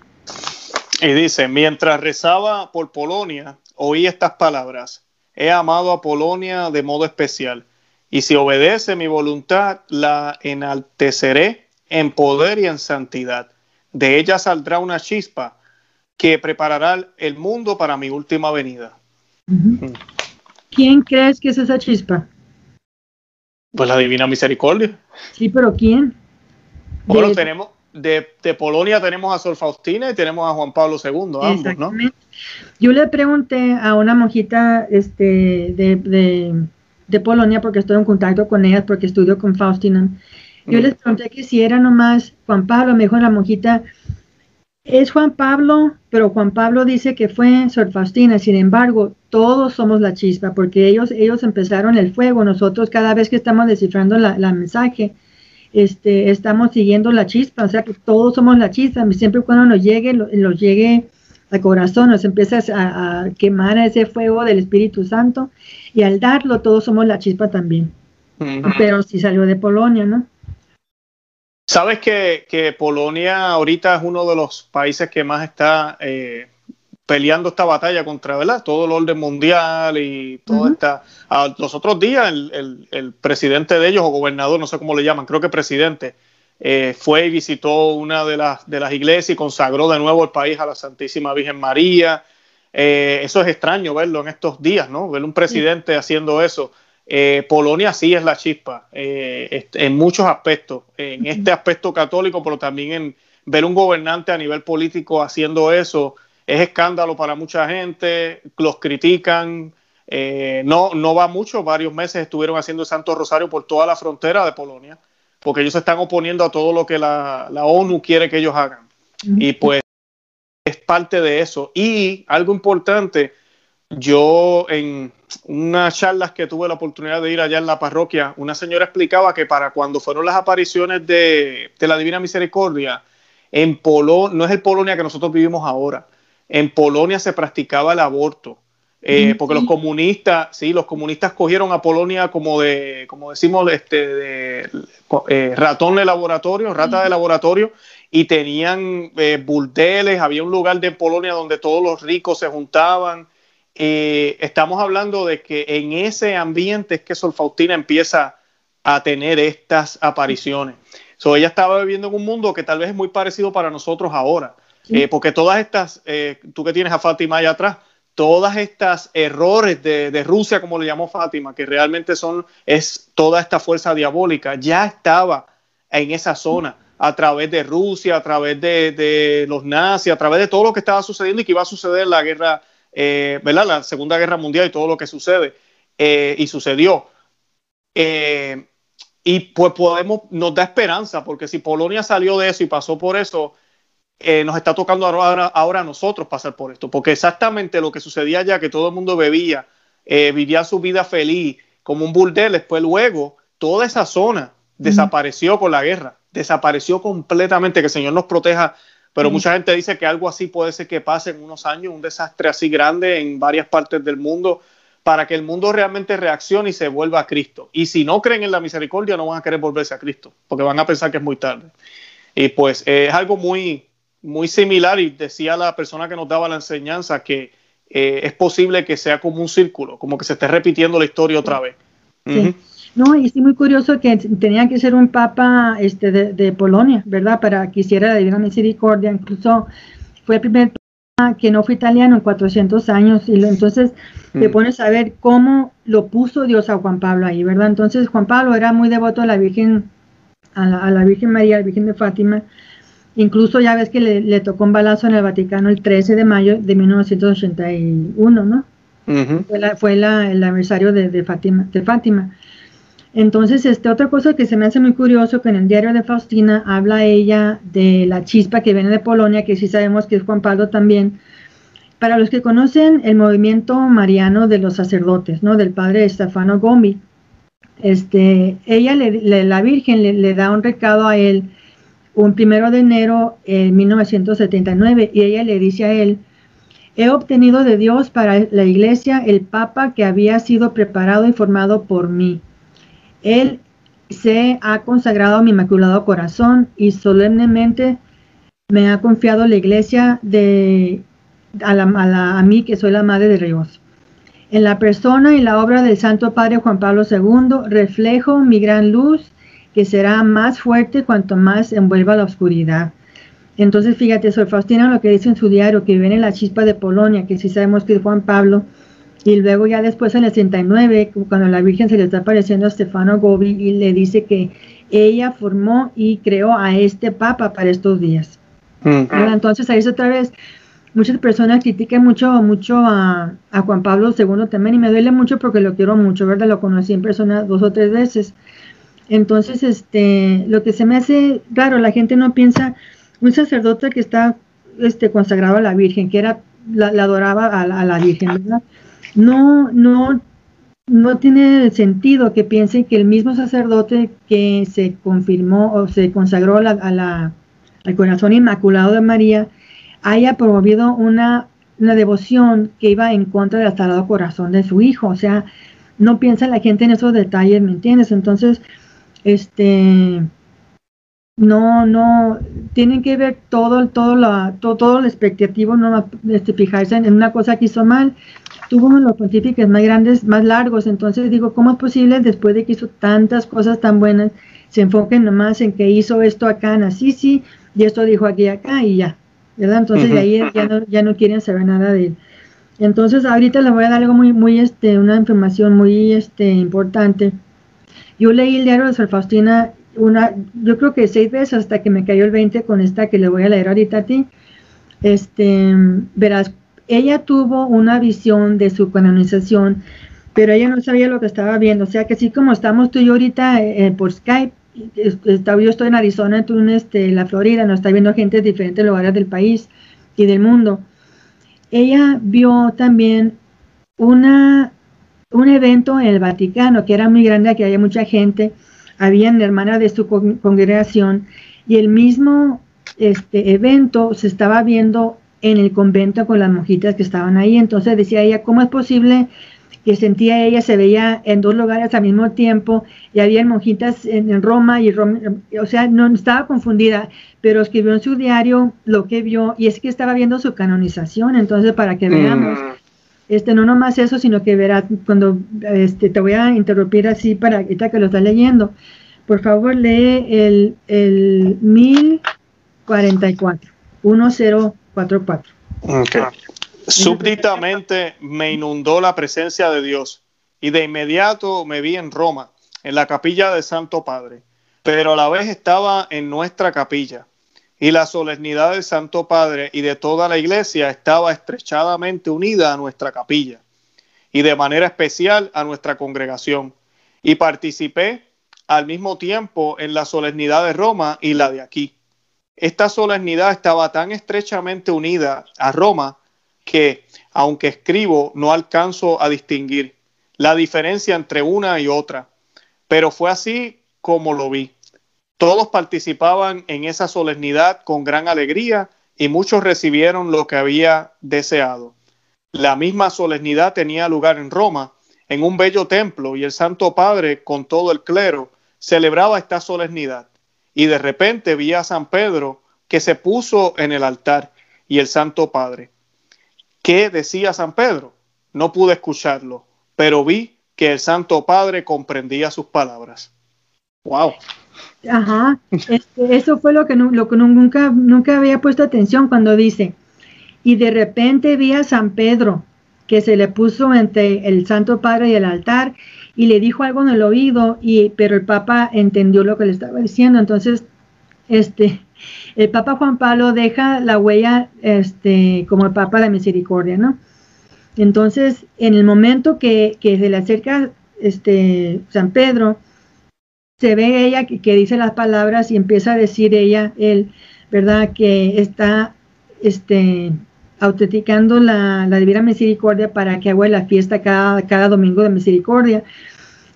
Y dice, mientras rezaba por Polonia, oí estas palabras he amado a Polonia de modo especial, y si obedece mi voluntad, la enalteceré en poder y en santidad. De ella saldrá una chispa que preparará el mundo para mi última venida. ¿Quién crees que es esa chispa? Pues la Divina Misericordia. Sí, pero ¿quién? Bueno, tenemos, de, Polonia tenemos a Sor Faustina y tenemos a Juan Pablo II, ambos, ¿no? Yo le pregunté a una monjita este, de, de, Polonia, porque estoy en contacto con ellas, porque estudio con Faustina. Yo les pregunté que si era nomás Juan Pablo, me dijo la monjita, es Juan Pablo, pero Juan Pablo dice que fue Sor Faustina, sin embargo, todos somos la chispa, porque ellos, ellos empezaron el fuego, nosotros cada vez que estamos descifrando la, la mensaje, este, estamos siguiendo la chispa, o sea que todos somos la chispa, siempre cuando nos llegue, nos llegue al corazón, nos empieza a, quemar ese fuego del Espíritu Santo y al darlo todos somos la chispa también. Pero si salió de Polonia, ¿no? Sabes que, que, Polonia ahorita es uno de los países que más está eh, peleando esta batalla contra ¿verdad? todo el orden mundial y todo esta... los otros días el, el, presidente de ellos o gobernador, no sé cómo le llaman, creo que presidente, eh, fue y visitó una de las, de las iglesias y consagró de nuevo el país a la Santísima Virgen María. Eh, eso es extraño verlo en estos días, ¿no? Ver un presidente haciendo eso. Eh, Polonia sí es la chispa en muchos aspectos, en este aspecto católico, pero también en ver un gobernante a nivel político haciendo eso es escándalo para mucha gente, los critican, eh, no, no va mucho, varios meses estuvieron haciendo el Santo Rosario por toda la frontera de Polonia, porque ellos se están oponiendo a todo lo que la, ONU quiere que ellos hagan. Y pues es parte de eso. Y algo importante, yo en unas charlas que tuve la oportunidad de ir allá en la parroquia, una señora explicaba que para cuando fueron las apariciones de, de la Divina Misericordia, en Polonia, no es el Polonia que nosotros vivimos ahora, en Polonia se practicaba el aborto. Eh, porque los comunistas, sí, los comunistas cogieron a Polonia como de, como decimos, este, de eh, ratón de laboratorio, rata de laboratorio, y tenían eh, burdeles, había un lugar de Polonia donde todos los ricos se juntaban. estamos hablando de que en ese ambiente es que Sol Faustina empieza a tener estas apariciones. So, ella estaba viviendo en un mundo que tal vez es muy parecido para nosotros ahora. Eh, porque todas estas, eh, tú que tienes a Fátima allá atrás, todas estas errores de, Rusia, como le llamó Fátima, que realmente son, es toda esta fuerza diabólica, ya estaba en esa zona a través de Rusia, a través de, los nazis, a través de todo lo que estaba sucediendo y que iba a suceder la guerra, eh, ¿verdad? La Segunda Guerra Mundial y todo lo que sucede eh, y sucedió. Y pues podemos, nos da esperanza, porque si Polonia salió de eso y pasó por eso, nos está tocando ahora, ahora a nosotros pasar por esto, porque exactamente lo que sucedía allá, que todo el mundo bebía, vivía su vida feliz como un burdel, después luego toda esa zona desapareció con la guerra desapareció completamente, que el Señor nos proteja, pero mucha gente dice que algo así puede ser que pase en unos años, un desastre así grande en varias partes del mundo, para que el mundo realmente reaccione y se vuelva a Cristo. Y si no creen en la misericordia, no van a querer volverse a Cristo, porque van a pensar que es muy tarde. Y pues eh, es algo muy, muy similar, y decía la persona que nos daba la enseñanza que eh, es posible que sea como un círculo, como que se esté repitiendo la historia otra vez. No, y sí muy curioso que tenía que ser un papa este, de, Polonia, ¿verdad? Para que hiciera la Divina Misericordia. Incluso fue el primer papa que no fue italiano en 400 años. Y entonces te mm. pones a ver cómo lo puso Dios a Juan Pablo ahí, ¿verdad? Entonces Juan Pablo era muy devoto a la Virgen, a la, Virgen María, a la Virgen de Fátima. Incluso ya ves que le, tocó un balazo en el Vaticano el 13 de mayo de 1981, ¿no? Fue, el aniversario de, de, Fátima, de Fátima. Entonces, este, otra cosa que se me hace muy curioso, que en el diario de Faustina habla ella de la chispa que viene de Polonia, que sí sabemos que es Juan Pablo también. Para los que conocen el movimiento mariano de los sacerdotes, ¿no? Del padre Stefano Gombi, este, ella, le, la Virgen, le, da un recado a él un primero de enero de 1979 y ella le dice a él, he obtenido de Dios para la iglesia el papa que había sido preparado y formado por mí él se ha consagrado a mi inmaculado corazón y solemnemente me ha confiado la iglesia de, a, mí, que soy la madre de Dios. En la persona y la obra del Santo Padre Juan Pablo II reflejo mi gran luz que será más fuerte cuanto más envuelva la oscuridad. Entonces, fíjate, Sor Faustina lo que dice en su diario, que viene la chispa de Polonia, que sí sabemos que es Juan Pablo, y luego ya después en el 69, cuando la Virgen se le está apareciendo a Stefano Gobi y le dice que ella formó y creó a este Papa para estos días. Entonces ahí es otra vez, muchas personas critican mucho, mucho a, Juan Pablo II también y me duele mucho porque lo quiero mucho, ¿verdad? Lo conocí en persona dos o tres veces. Entonces, este, lo que se me hace raro, la gente no piensa, un sacerdote que está este, consagrado a la Virgen, que era, la, adoraba a la Virgen, no, no, no tiene sentido que piensen que el mismo sacerdote que se confirmó o se consagró al corazón inmaculado de María haya promovido una, una devoción que iba en contra del sagrado corazón de su hijo. O sea, no piensa la gente en esos detalles, ¿me entiendes? Entonces, este no, no, tienen que ver todo, todo, la, todo, todo el expectativo, no este, fijarse en, una cosa que hizo mal. Tuvo uno de los pontífices más grandes, más largos, entonces digo, ¿cómo es posible después de que hizo tantas cosas tan buenas, se enfoquen nomás en que hizo esto acá en Assisi y esto dijo aquí acá y ya, ¿verdad? Entonces de ahí ya no, ya no quieren saber nada de él. Entonces ahorita les voy a dar algo muy, muy, este, una información muy, este, importante. Yo leí el diario de Sor Faustina una, yo creo que seis veces hasta que me cayó el 20 con esta que le voy a leer ahorita a ti. Este, verás, ella tuvo una visión de su canonización, pero ella no sabía lo que estaba viendo. O sea que así como estamos tú y yo ahorita eh, eh, por Skype, yo estoy en Arizona, tú en este, la Florida, nos está viendo gente de diferentes lugares del país y del mundo. Ella vio también una, un evento en el Vaticano que era muy grande, que había mucha gente habían hermanas de su congregación y el mismo este evento se estaba viendo en el convento con las monjitas que estaban ahí. Entonces decía ella, ¿cómo es posible que sentía ella, se veía en dos lugares al mismo tiempo y había monjitas en, Roma y Roma, o sea, no estaba confundida, pero escribió en su diario lo que vio y es que estaba viendo su canonización. Entonces, para que veamos. Este, no nomás eso, sino que verás, cuando este, te voy a interrumpir así para ahorita que lo estás leyendo, por favor lee el, el 1044, 1044. Okay. Súbditamente me inundó la presencia de Dios y de inmediato me vi en Roma, en la capilla del Santo Padre. pero a la vez estaba en nuestra capilla. Y la solemnidad del Santo Padre y de toda la iglesia estaba estrechadamente unida a nuestra capilla y de manera especial a nuestra congregación. Y participé al mismo tiempo en la solemnidad de Roma y la de aquí. Esta solemnidad estaba tan estrechamente unida a Roma que, aunque escribo, no alcanzo a distinguir la diferencia entre una y otra, pero fue así como lo vi. Todos participaban en esa solemnidad con gran alegría y muchos recibieron lo que había deseado. La misma solemnidad tenía lugar en Roma, en un bello templo, y el Santo Padre, con todo el clero, celebraba esta solemnidad. Y de repente vi a San Pedro que se puso en el altar y el Santo Padre. ¿Qué decía San Pedro? No pude escucharlo, pero vi que el Santo Padre comprendía sus palabras. Wow. Ajá, este, eso fue lo que, lo que nunca, nunca había puesto atención cuando dice, y de repente vi a San Pedro que se le puso entre el Santo Padre y el altar y le dijo algo en el oído, y, pero el Papa entendió lo que le estaba diciendo. Entonces, este, el Papa Juan Pablo deja la huella este, como el Papa de Misericordia, ¿no? Entonces, en el momento que, que se le acerca este, San Pedro, se ve ella que, dice las palabras y empieza a decir ella, él, ¿verdad? Que está este, autenticando la, la, Divina Misericordia para que haga la fiesta cada, cada domingo de misericordia.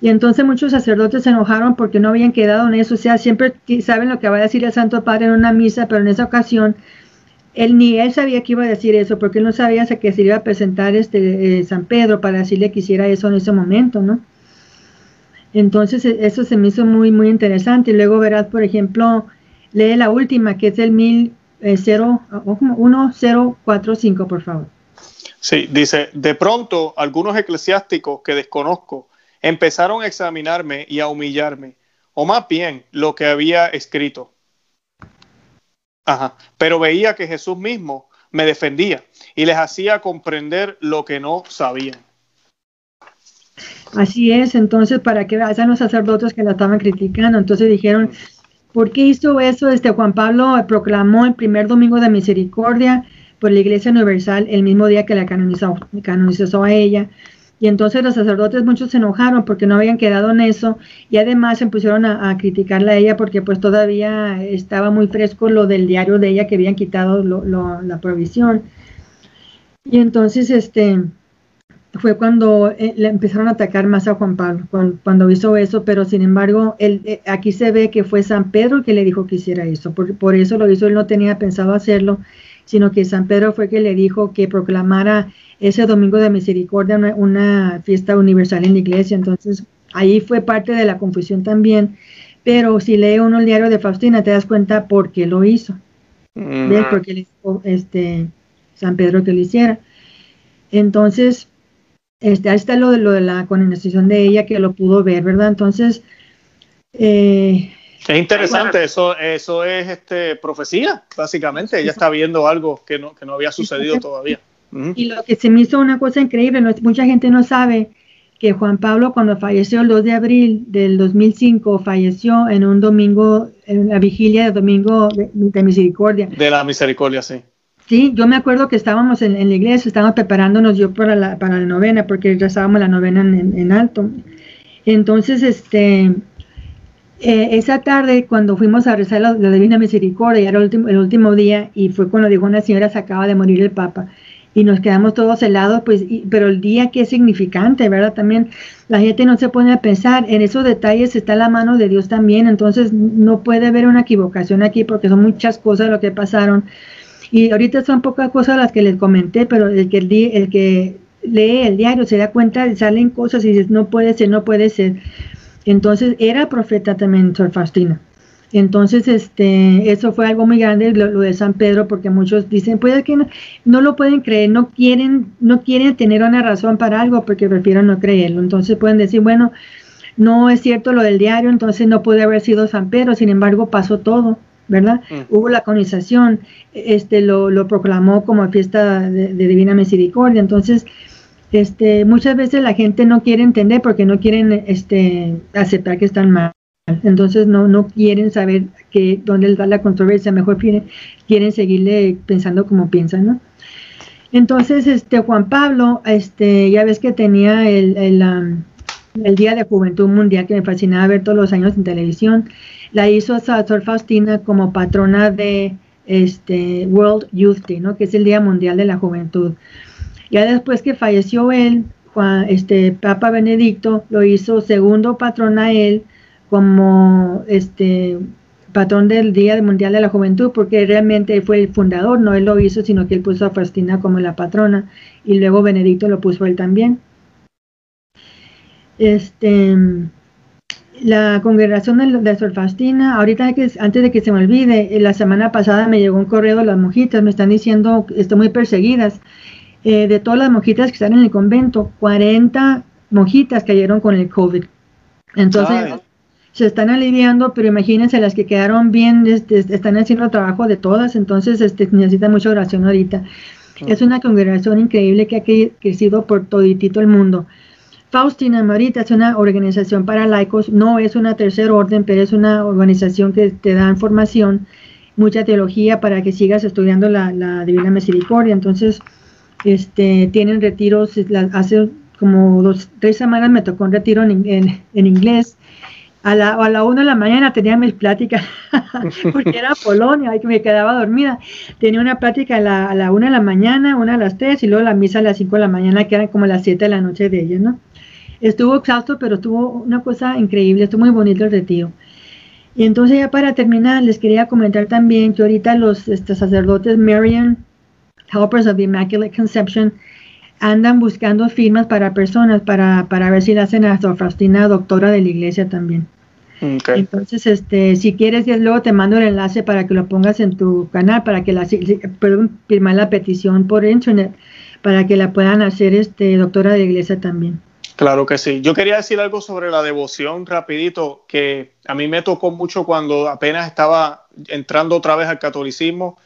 Y entonces muchos sacerdotes se enojaron porque no habían quedado en eso. O sea, siempre saben lo que va a decir el Santo Padre en una misa, pero en esa ocasión él ni él sabía que iba a decir eso, porque él no sabía hasta que se iba a presentar este eh, San Pedro para decirle que hiciera eso en ese momento, ¿no? Entonces e, eso se me hizo muy, muy interesante. Y luego verás, por ejemplo, lee la última, que es el mil, 1045, eh, por favor. Sí, dice, de pronto algunos eclesiásticos que desconozco empezaron a examinarme y a humillarme, o más bien lo que había escrito. Ajá, pero veía que Jesús mismo me defendía y les hacía comprender lo que no sabían. Así es, entonces para que vean los sacerdotes que la estaban criticando, entonces dijeron, ¿Por qué hizo eso? Este Juan Pablo proclamó el primer domingo de misericordia por la Iglesia Universal el mismo día que la canonizó, canonizó a ella. Y entonces los sacerdotes muchos se enojaron porque no habían quedado en eso y además se pusieron a, criticarla a ella porque pues todavía estaba muy fresco lo del diario de ella que habían quitado la provisión. Y entonces este fue cuando eh, le empezaron a atacar más a Juan Pablo, cuando, hizo eso, pero sin embargo, él, eh, aquí se ve que fue San Pedro que le dijo que hiciera eso, por, eso lo hizo, él no tenía pensado hacerlo, sino que San Pedro fue que le dijo que proclamara ese domingo de misericordia una, fiesta universal en la iglesia, entonces ahí fue parte de la confusión también, pero si lee uno el diario de Faustina te das cuenta por qué lo hizo, ¿ves? Porque le dijo este, San Pedro que lo hiciera. Entonces, este, ahí está lo de, lo de la canonización de ella que lo pudo ver, ¿verdad? Entonces... Eh, es interesante, eso, eso es este, profecía, básicamente. Ella está viendo algo que no, que no había sucedido todavía. Y lo que se me hizo una cosa increíble, mucha gente no sabe que Juan Pablo cuando falleció el 2 de abril del 2005, falleció en un domingo, en la vigilia de domingo de misericordia. De la misericordia, sí. Sí, yo me acuerdo que estábamos en, la iglesia, estábamos preparándonos yo para la, para la novena, porque ya estábamos la novena en, alto. Entonces, este, eh, esa tarde, cuando fuimos a rezar la, Divina Misericordia, era el último, el último día, y fue cuando dijo una señora, se acaba de morir el Papa, y nos quedamos todos helados, pues, pero el día que es significante, ¿verdad? También la gente no se pone a pensar, en esos detalles está la mano de Dios también, entonces no puede haber una equivocación aquí, porque son muchas cosas lo que pasaron y ahorita son pocas cosas las que les comenté, pero el que, el, que lee el diario se da cuenta, salen cosas y dice, no puede ser, no puede ser. Entonces era profeta también Sor Faustina. Entonces, este, eso fue algo muy grande lo, de San Pedro, porque muchos dicen, pues que no, no, lo pueden creer, no quieren, no quieren tener una razón para algo porque prefieren no creerlo. Entonces pueden decir, bueno, no es cierto lo del diario, entonces no puede haber sido San Pedro, sin embargo pasó todo. ¿Verdad? Mm. Hubo la colonización, este, lo, lo proclamó como fiesta de, Divina Misericordia, entonces, este, muchas veces la gente no quiere entender porque no quieren este, aceptar que están mal. Entonces no, no quieren saber que dónde está la controversia, mejor quieren, quieren seguirle pensando como piensan, ¿no? Entonces, este Juan Pablo, este, ya ves que tenía el, el, el, Día de Juventud Mundial que me fascinaba ver todos los años en televisión. La hizo Sor Faustina como patrona de este World Youth Day, ¿no? Que es el Día Mundial de la Juventud. Ya después que falleció él, Juan, este Papa Benedicto lo hizo segundo patrón a él como este patrón del Día Mundial de la Juventud, porque realmente fue el fundador, no él lo hizo, sino que él puso a Faustina como la patrona y luego Benedicto lo puso él también. Este, la congregación de, de Sor Faustina, ahorita que, antes de que se me olvide, la semana pasada me llegó un correo de las monjitas, me están diciendo que están muy perseguidas. Eh, de todas las monjitas que están en el convento, 40 monjitas cayeron con el COVID. Entonces, se están aliviando, pero imagínense las que quedaron bien, este, están haciendo el trabajo de todas, entonces este, necesita mucha oración ahorita. Es una congregación increíble que ha crecido por toditito el mundo. Faustina Marita es una organización para laicos, no es una tercer orden, pero es una organización que te da formación, mucha teología para que sigas estudiando la, Divina Misericordia. Entonces, este, tienen retiros, hace como dos, tres semanas me tocó un retiro en, inglés a la, a la una de la mañana tenía mis pláticas, porque era Polonia y que me quedaba dormida. Tenía una plática a la, a la una de la mañana, una a las tres y luego la misa a las cinco de la mañana, que eran como las siete de la noche de ella, ¿no? Estuvo exhausto, pero estuvo una cosa increíble, estuvo muy bonito el retiro. Y entonces ya para terminar, les quería comentar también que ahorita los este, sacerdotes Marian, Helpers of the Immaculate Conception, andan buscando firmas para personas para, para ver si la hacen a Faustina doctora de la iglesia también. Entonces, este, si quieres, luego te mando el enlace para que lo pongas en tu canal, para que la puedan firmar la petición por internet, para que la puedan hacer este doctora de iglesia también. Claro que sí. Yo quería decir algo sobre la devoción rapidito, que a mí me tocó mucho cuando apenas estaba entrando otra vez al catolicismo.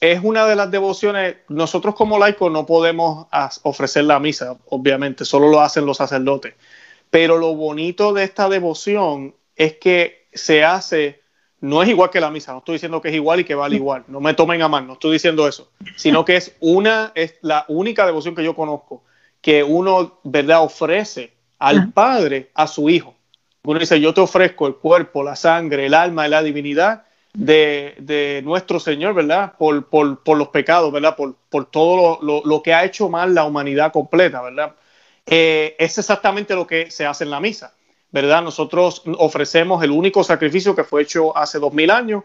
es una de las devociones, nosotros como laicos no podemos ofrecer la misa, obviamente, solo lo hacen los sacerdotes. Pero lo bonito de esta devoción es que se hace, no es igual que la misa, no estoy diciendo que es igual y que vale igual, no me tomen a mal, no estoy diciendo eso, sino que es una, es la única devoción que yo conozco que uno, ¿verdad?, ofrece al Padre a su Hijo. Uno dice, yo te ofrezco el cuerpo, la sangre, el alma y la divinidad de, nuestro Señor, ¿verdad? Por, por, los pecados, ¿verdad? Por, por todo lo, lo, que ha hecho mal la humanidad completa, ¿verdad? Eh, es exactamente lo que se hace en la misa, ¿verdad? Nosotros ofrecemos el único sacrificio que fue hecho hace dos mil años.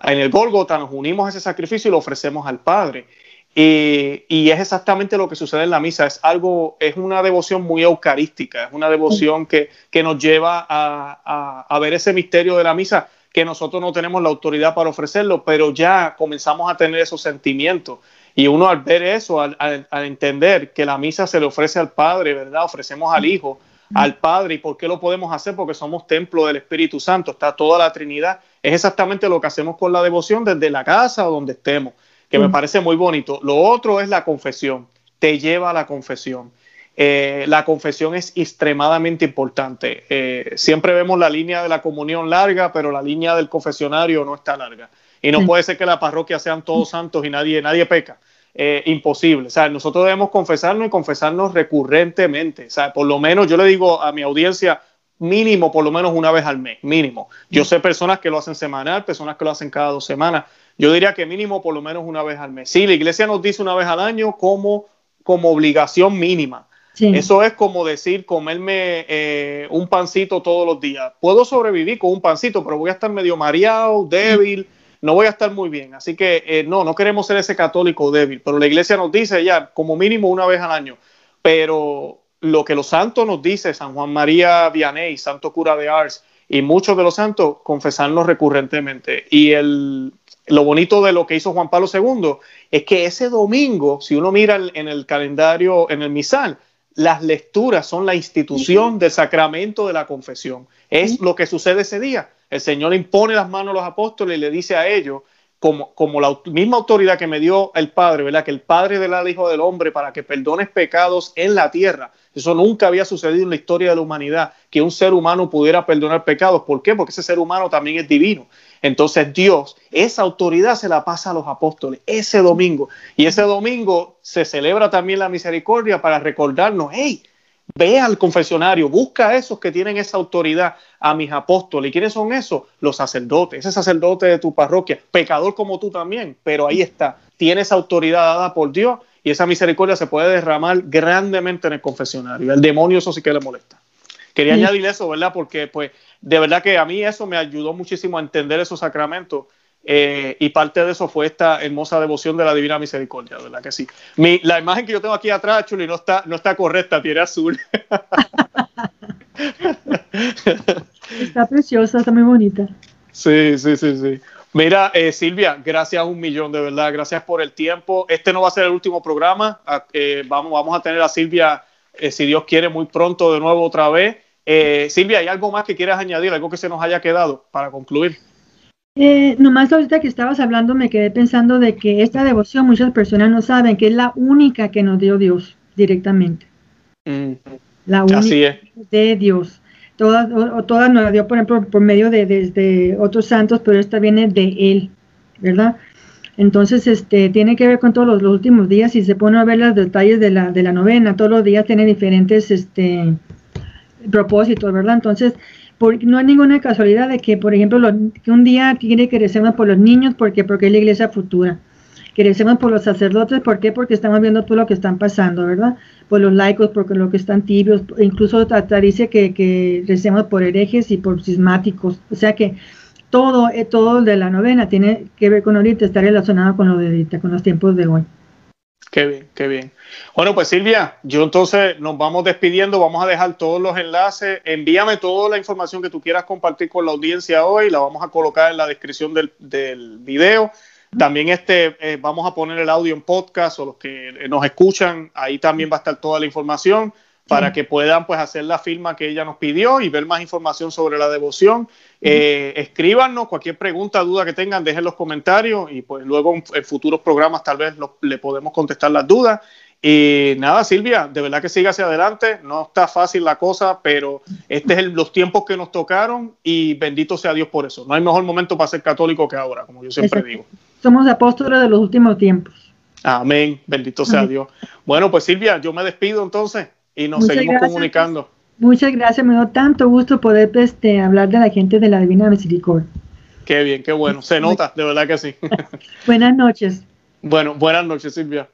En el Gólgota nos unimos a ese sacrificio y lo ofrecemos al Padre. Y, es exactamente lo que sucede en la misa. Es algo, es una devoción muy eucarística, es una devoción que, nos lleva a, a, ver ese misterio de la misa, que nosotros no tenemos la autoridad para ofrecerlo, pero ya comenzamos a tener esos sentimientos. Y uno al ver eso, al, entender que la misa se le ofrece al Padre, ¿verdad? Ofrecemos al Hijo, al Padre. ¿Y por qué lo podemos hacer? Porque somos templo del Espíritu Santo, está toda la Trinidad. Es exactamente lo que hacemos con la devoción desde la casa o donde estemos, que me parece muy bonito. Lo otro es la confesión, te lleva a la confesión. Eh, la confesión es extremadamente importante. Eh, siempre vemos la línea de la comunión larga, pero la línea del confesionario no está larga. Y no puede ser que la parroquia sean todos santos y nadie, nadie peca. Eh, imposible. O sea, nosotros debemos confesarnos y confesarnos recurrentemente. O sea, por lo menos yo le digo a mi audiencia, mínimo por lo menos una vez al mes, mínimo. Yo sé personas que lo hacen semanal, personas que lo hacen cada dos semanas. Yo diría que mínimo por lo menos una vez al mes. Sí, la iglesia nos dice una vez al año como, como obligación mínima. Eso es como decir comerme eh, un pancito todos los días. Puedo sobrevivir con un pancito, pero voy a estar medio mareado, débil no voy a estar muy bien. Así que eh, no, no queremos ser ese católico débil, pero la iglesia nos dice ya como mínimo una vez al año. Pero lo que los santos nos dice, San Juan María Vianney, santo cura de Ars, y muchos de los santos, confesarnos recurrentemente. Y el, lo bonito de lo que hizo Juan Pablo II es que ese domingo, si uno mira en el calendario, en el misal, las lecturas son la institución del sacramento de la confesión. Es lo que sucede ese día. El Señor impone las manos a los apóstoles y le dice a ellos como, como la misma autoridad que me dio el Padre, ¿verdad? Que el Padre del Hijo del Hombre para que perdones pecados en la tierra. Eso nunca había sucedido en la historia de la humanidad, que un ser humano pudiera perdonar pecados. ¿Por qué? Porque ese ser humano también es divino. Entonces Dios, esa autoridad se la pasa a los apóstoles ese domingo. Y ese domingo se celebra también la misericordia para recordarnos, hey, Ve al confesionario, busca a esos que tienen esa autoridad, a mis apóstoles. ¿Y quiénes son esos? Los sacerdotes, ese sacerdote de tu parroquia, pecador como tú también, pero ahí está, tiene esa autoridad dada por Dios y esa misericordia se puede derramar grandemente en el confesionario. El demonio eso sí que le molesta. Quería añadir eso, ¿verdad? Porque pues de verdad que a mí eso me ayudó muchísimo a entender esos sacramentos eh, y parte de eso fue esta hermosa devoción de la Divina Misericordia, ¿verdad que sí? la imagen que yo tengo aquí atrás, Chuli, no está, no está correcta, tiene azul. Está preciosa, está muy bonita. Sí, sí, sí, sí. Mira, eh, Silvia, gracias un millón, de verdad, gracias por el tiempo. Este no va a ser el último programa, ah, eh, vamos, vamos a tener a Silvia, si Dios quiere, muy pronto de nuevo otra vez. Silvia, ¿hay algo más que quieras añadir, algo que se nos haya quedado para concluir? Eh, nomás ahorita que estabas hablando me quedé pensando de que esta devoción muchas personas no saben que es la única que nos dio Dios directamente. Mm. La única de Dios. Todas, todas nos la dio, por ejemplo, por medio de, de, otros santos, pero esta viene de Él, ¿verdad? Entonces, este, tiene que ver con todos los, últimos días. Si se pone a ver los detalles de la, de la novena, todos los días tiene diferentes este, propósitos, ¿verdad? Entonces, no hay ninguna casualidad de que, por ejemplo, que un día tiene que recemos por los niños, porque porque es la iglesia futura. Que por los sacerdotes, ¿por qué? Porque estamos viendo todo lo que están pasando, ¿verdad? Por los laicos, porque lo que están tibios, incluso hasta dice que, que recemos por herejes y por cismáticos. O sea que todo, eh, todo de la novena tiene que ver con ahorita, está relacionado con lo de ahorita, con los tiempos de hoy. Qué bien, qué bien. Bueno, pues Silvia, yo entonces nos vamos despidiendo, vamos a dejar todos los enlaces, envíame toda la información que tú quieras compartir con la audiencia hoy, la vamos a colocar en la descripción del, del video. También este, eh, vamos a poner el audio en podcast o los que nos escuchan, ahí también va a estar toda la información para que puedan pues hacer la firma que ella nos pidió y ver más información sobre la devoción. Eh, escríbanos cualquier pregunta, duda que tengan, dejen los comentarios y pues luego en, futuros programas tal vez le podemos contestar las dudas. Y nada, Silvia, de verdad que siga hacia adelante. No está fácil la cosa, pero este es los tiempos que nos tocaron y bendito sea Dios por eso. No hay mejor momento para ser católico que ahora, como yo siempre digo. Somos apóstoles de los últimos tiempos. Amén, bendito sea Dios. Bueno, pues Silvia, yo me despido entonces y nos seguimos comunicando. Muchas gracias, me dio tanto gusto poder este, hablar de la gente de la Divina Misericordia. Qué bien, qué bueno. Se nota, de verdad que sí. buenas noches. Bueno, buenas noches, Silvia.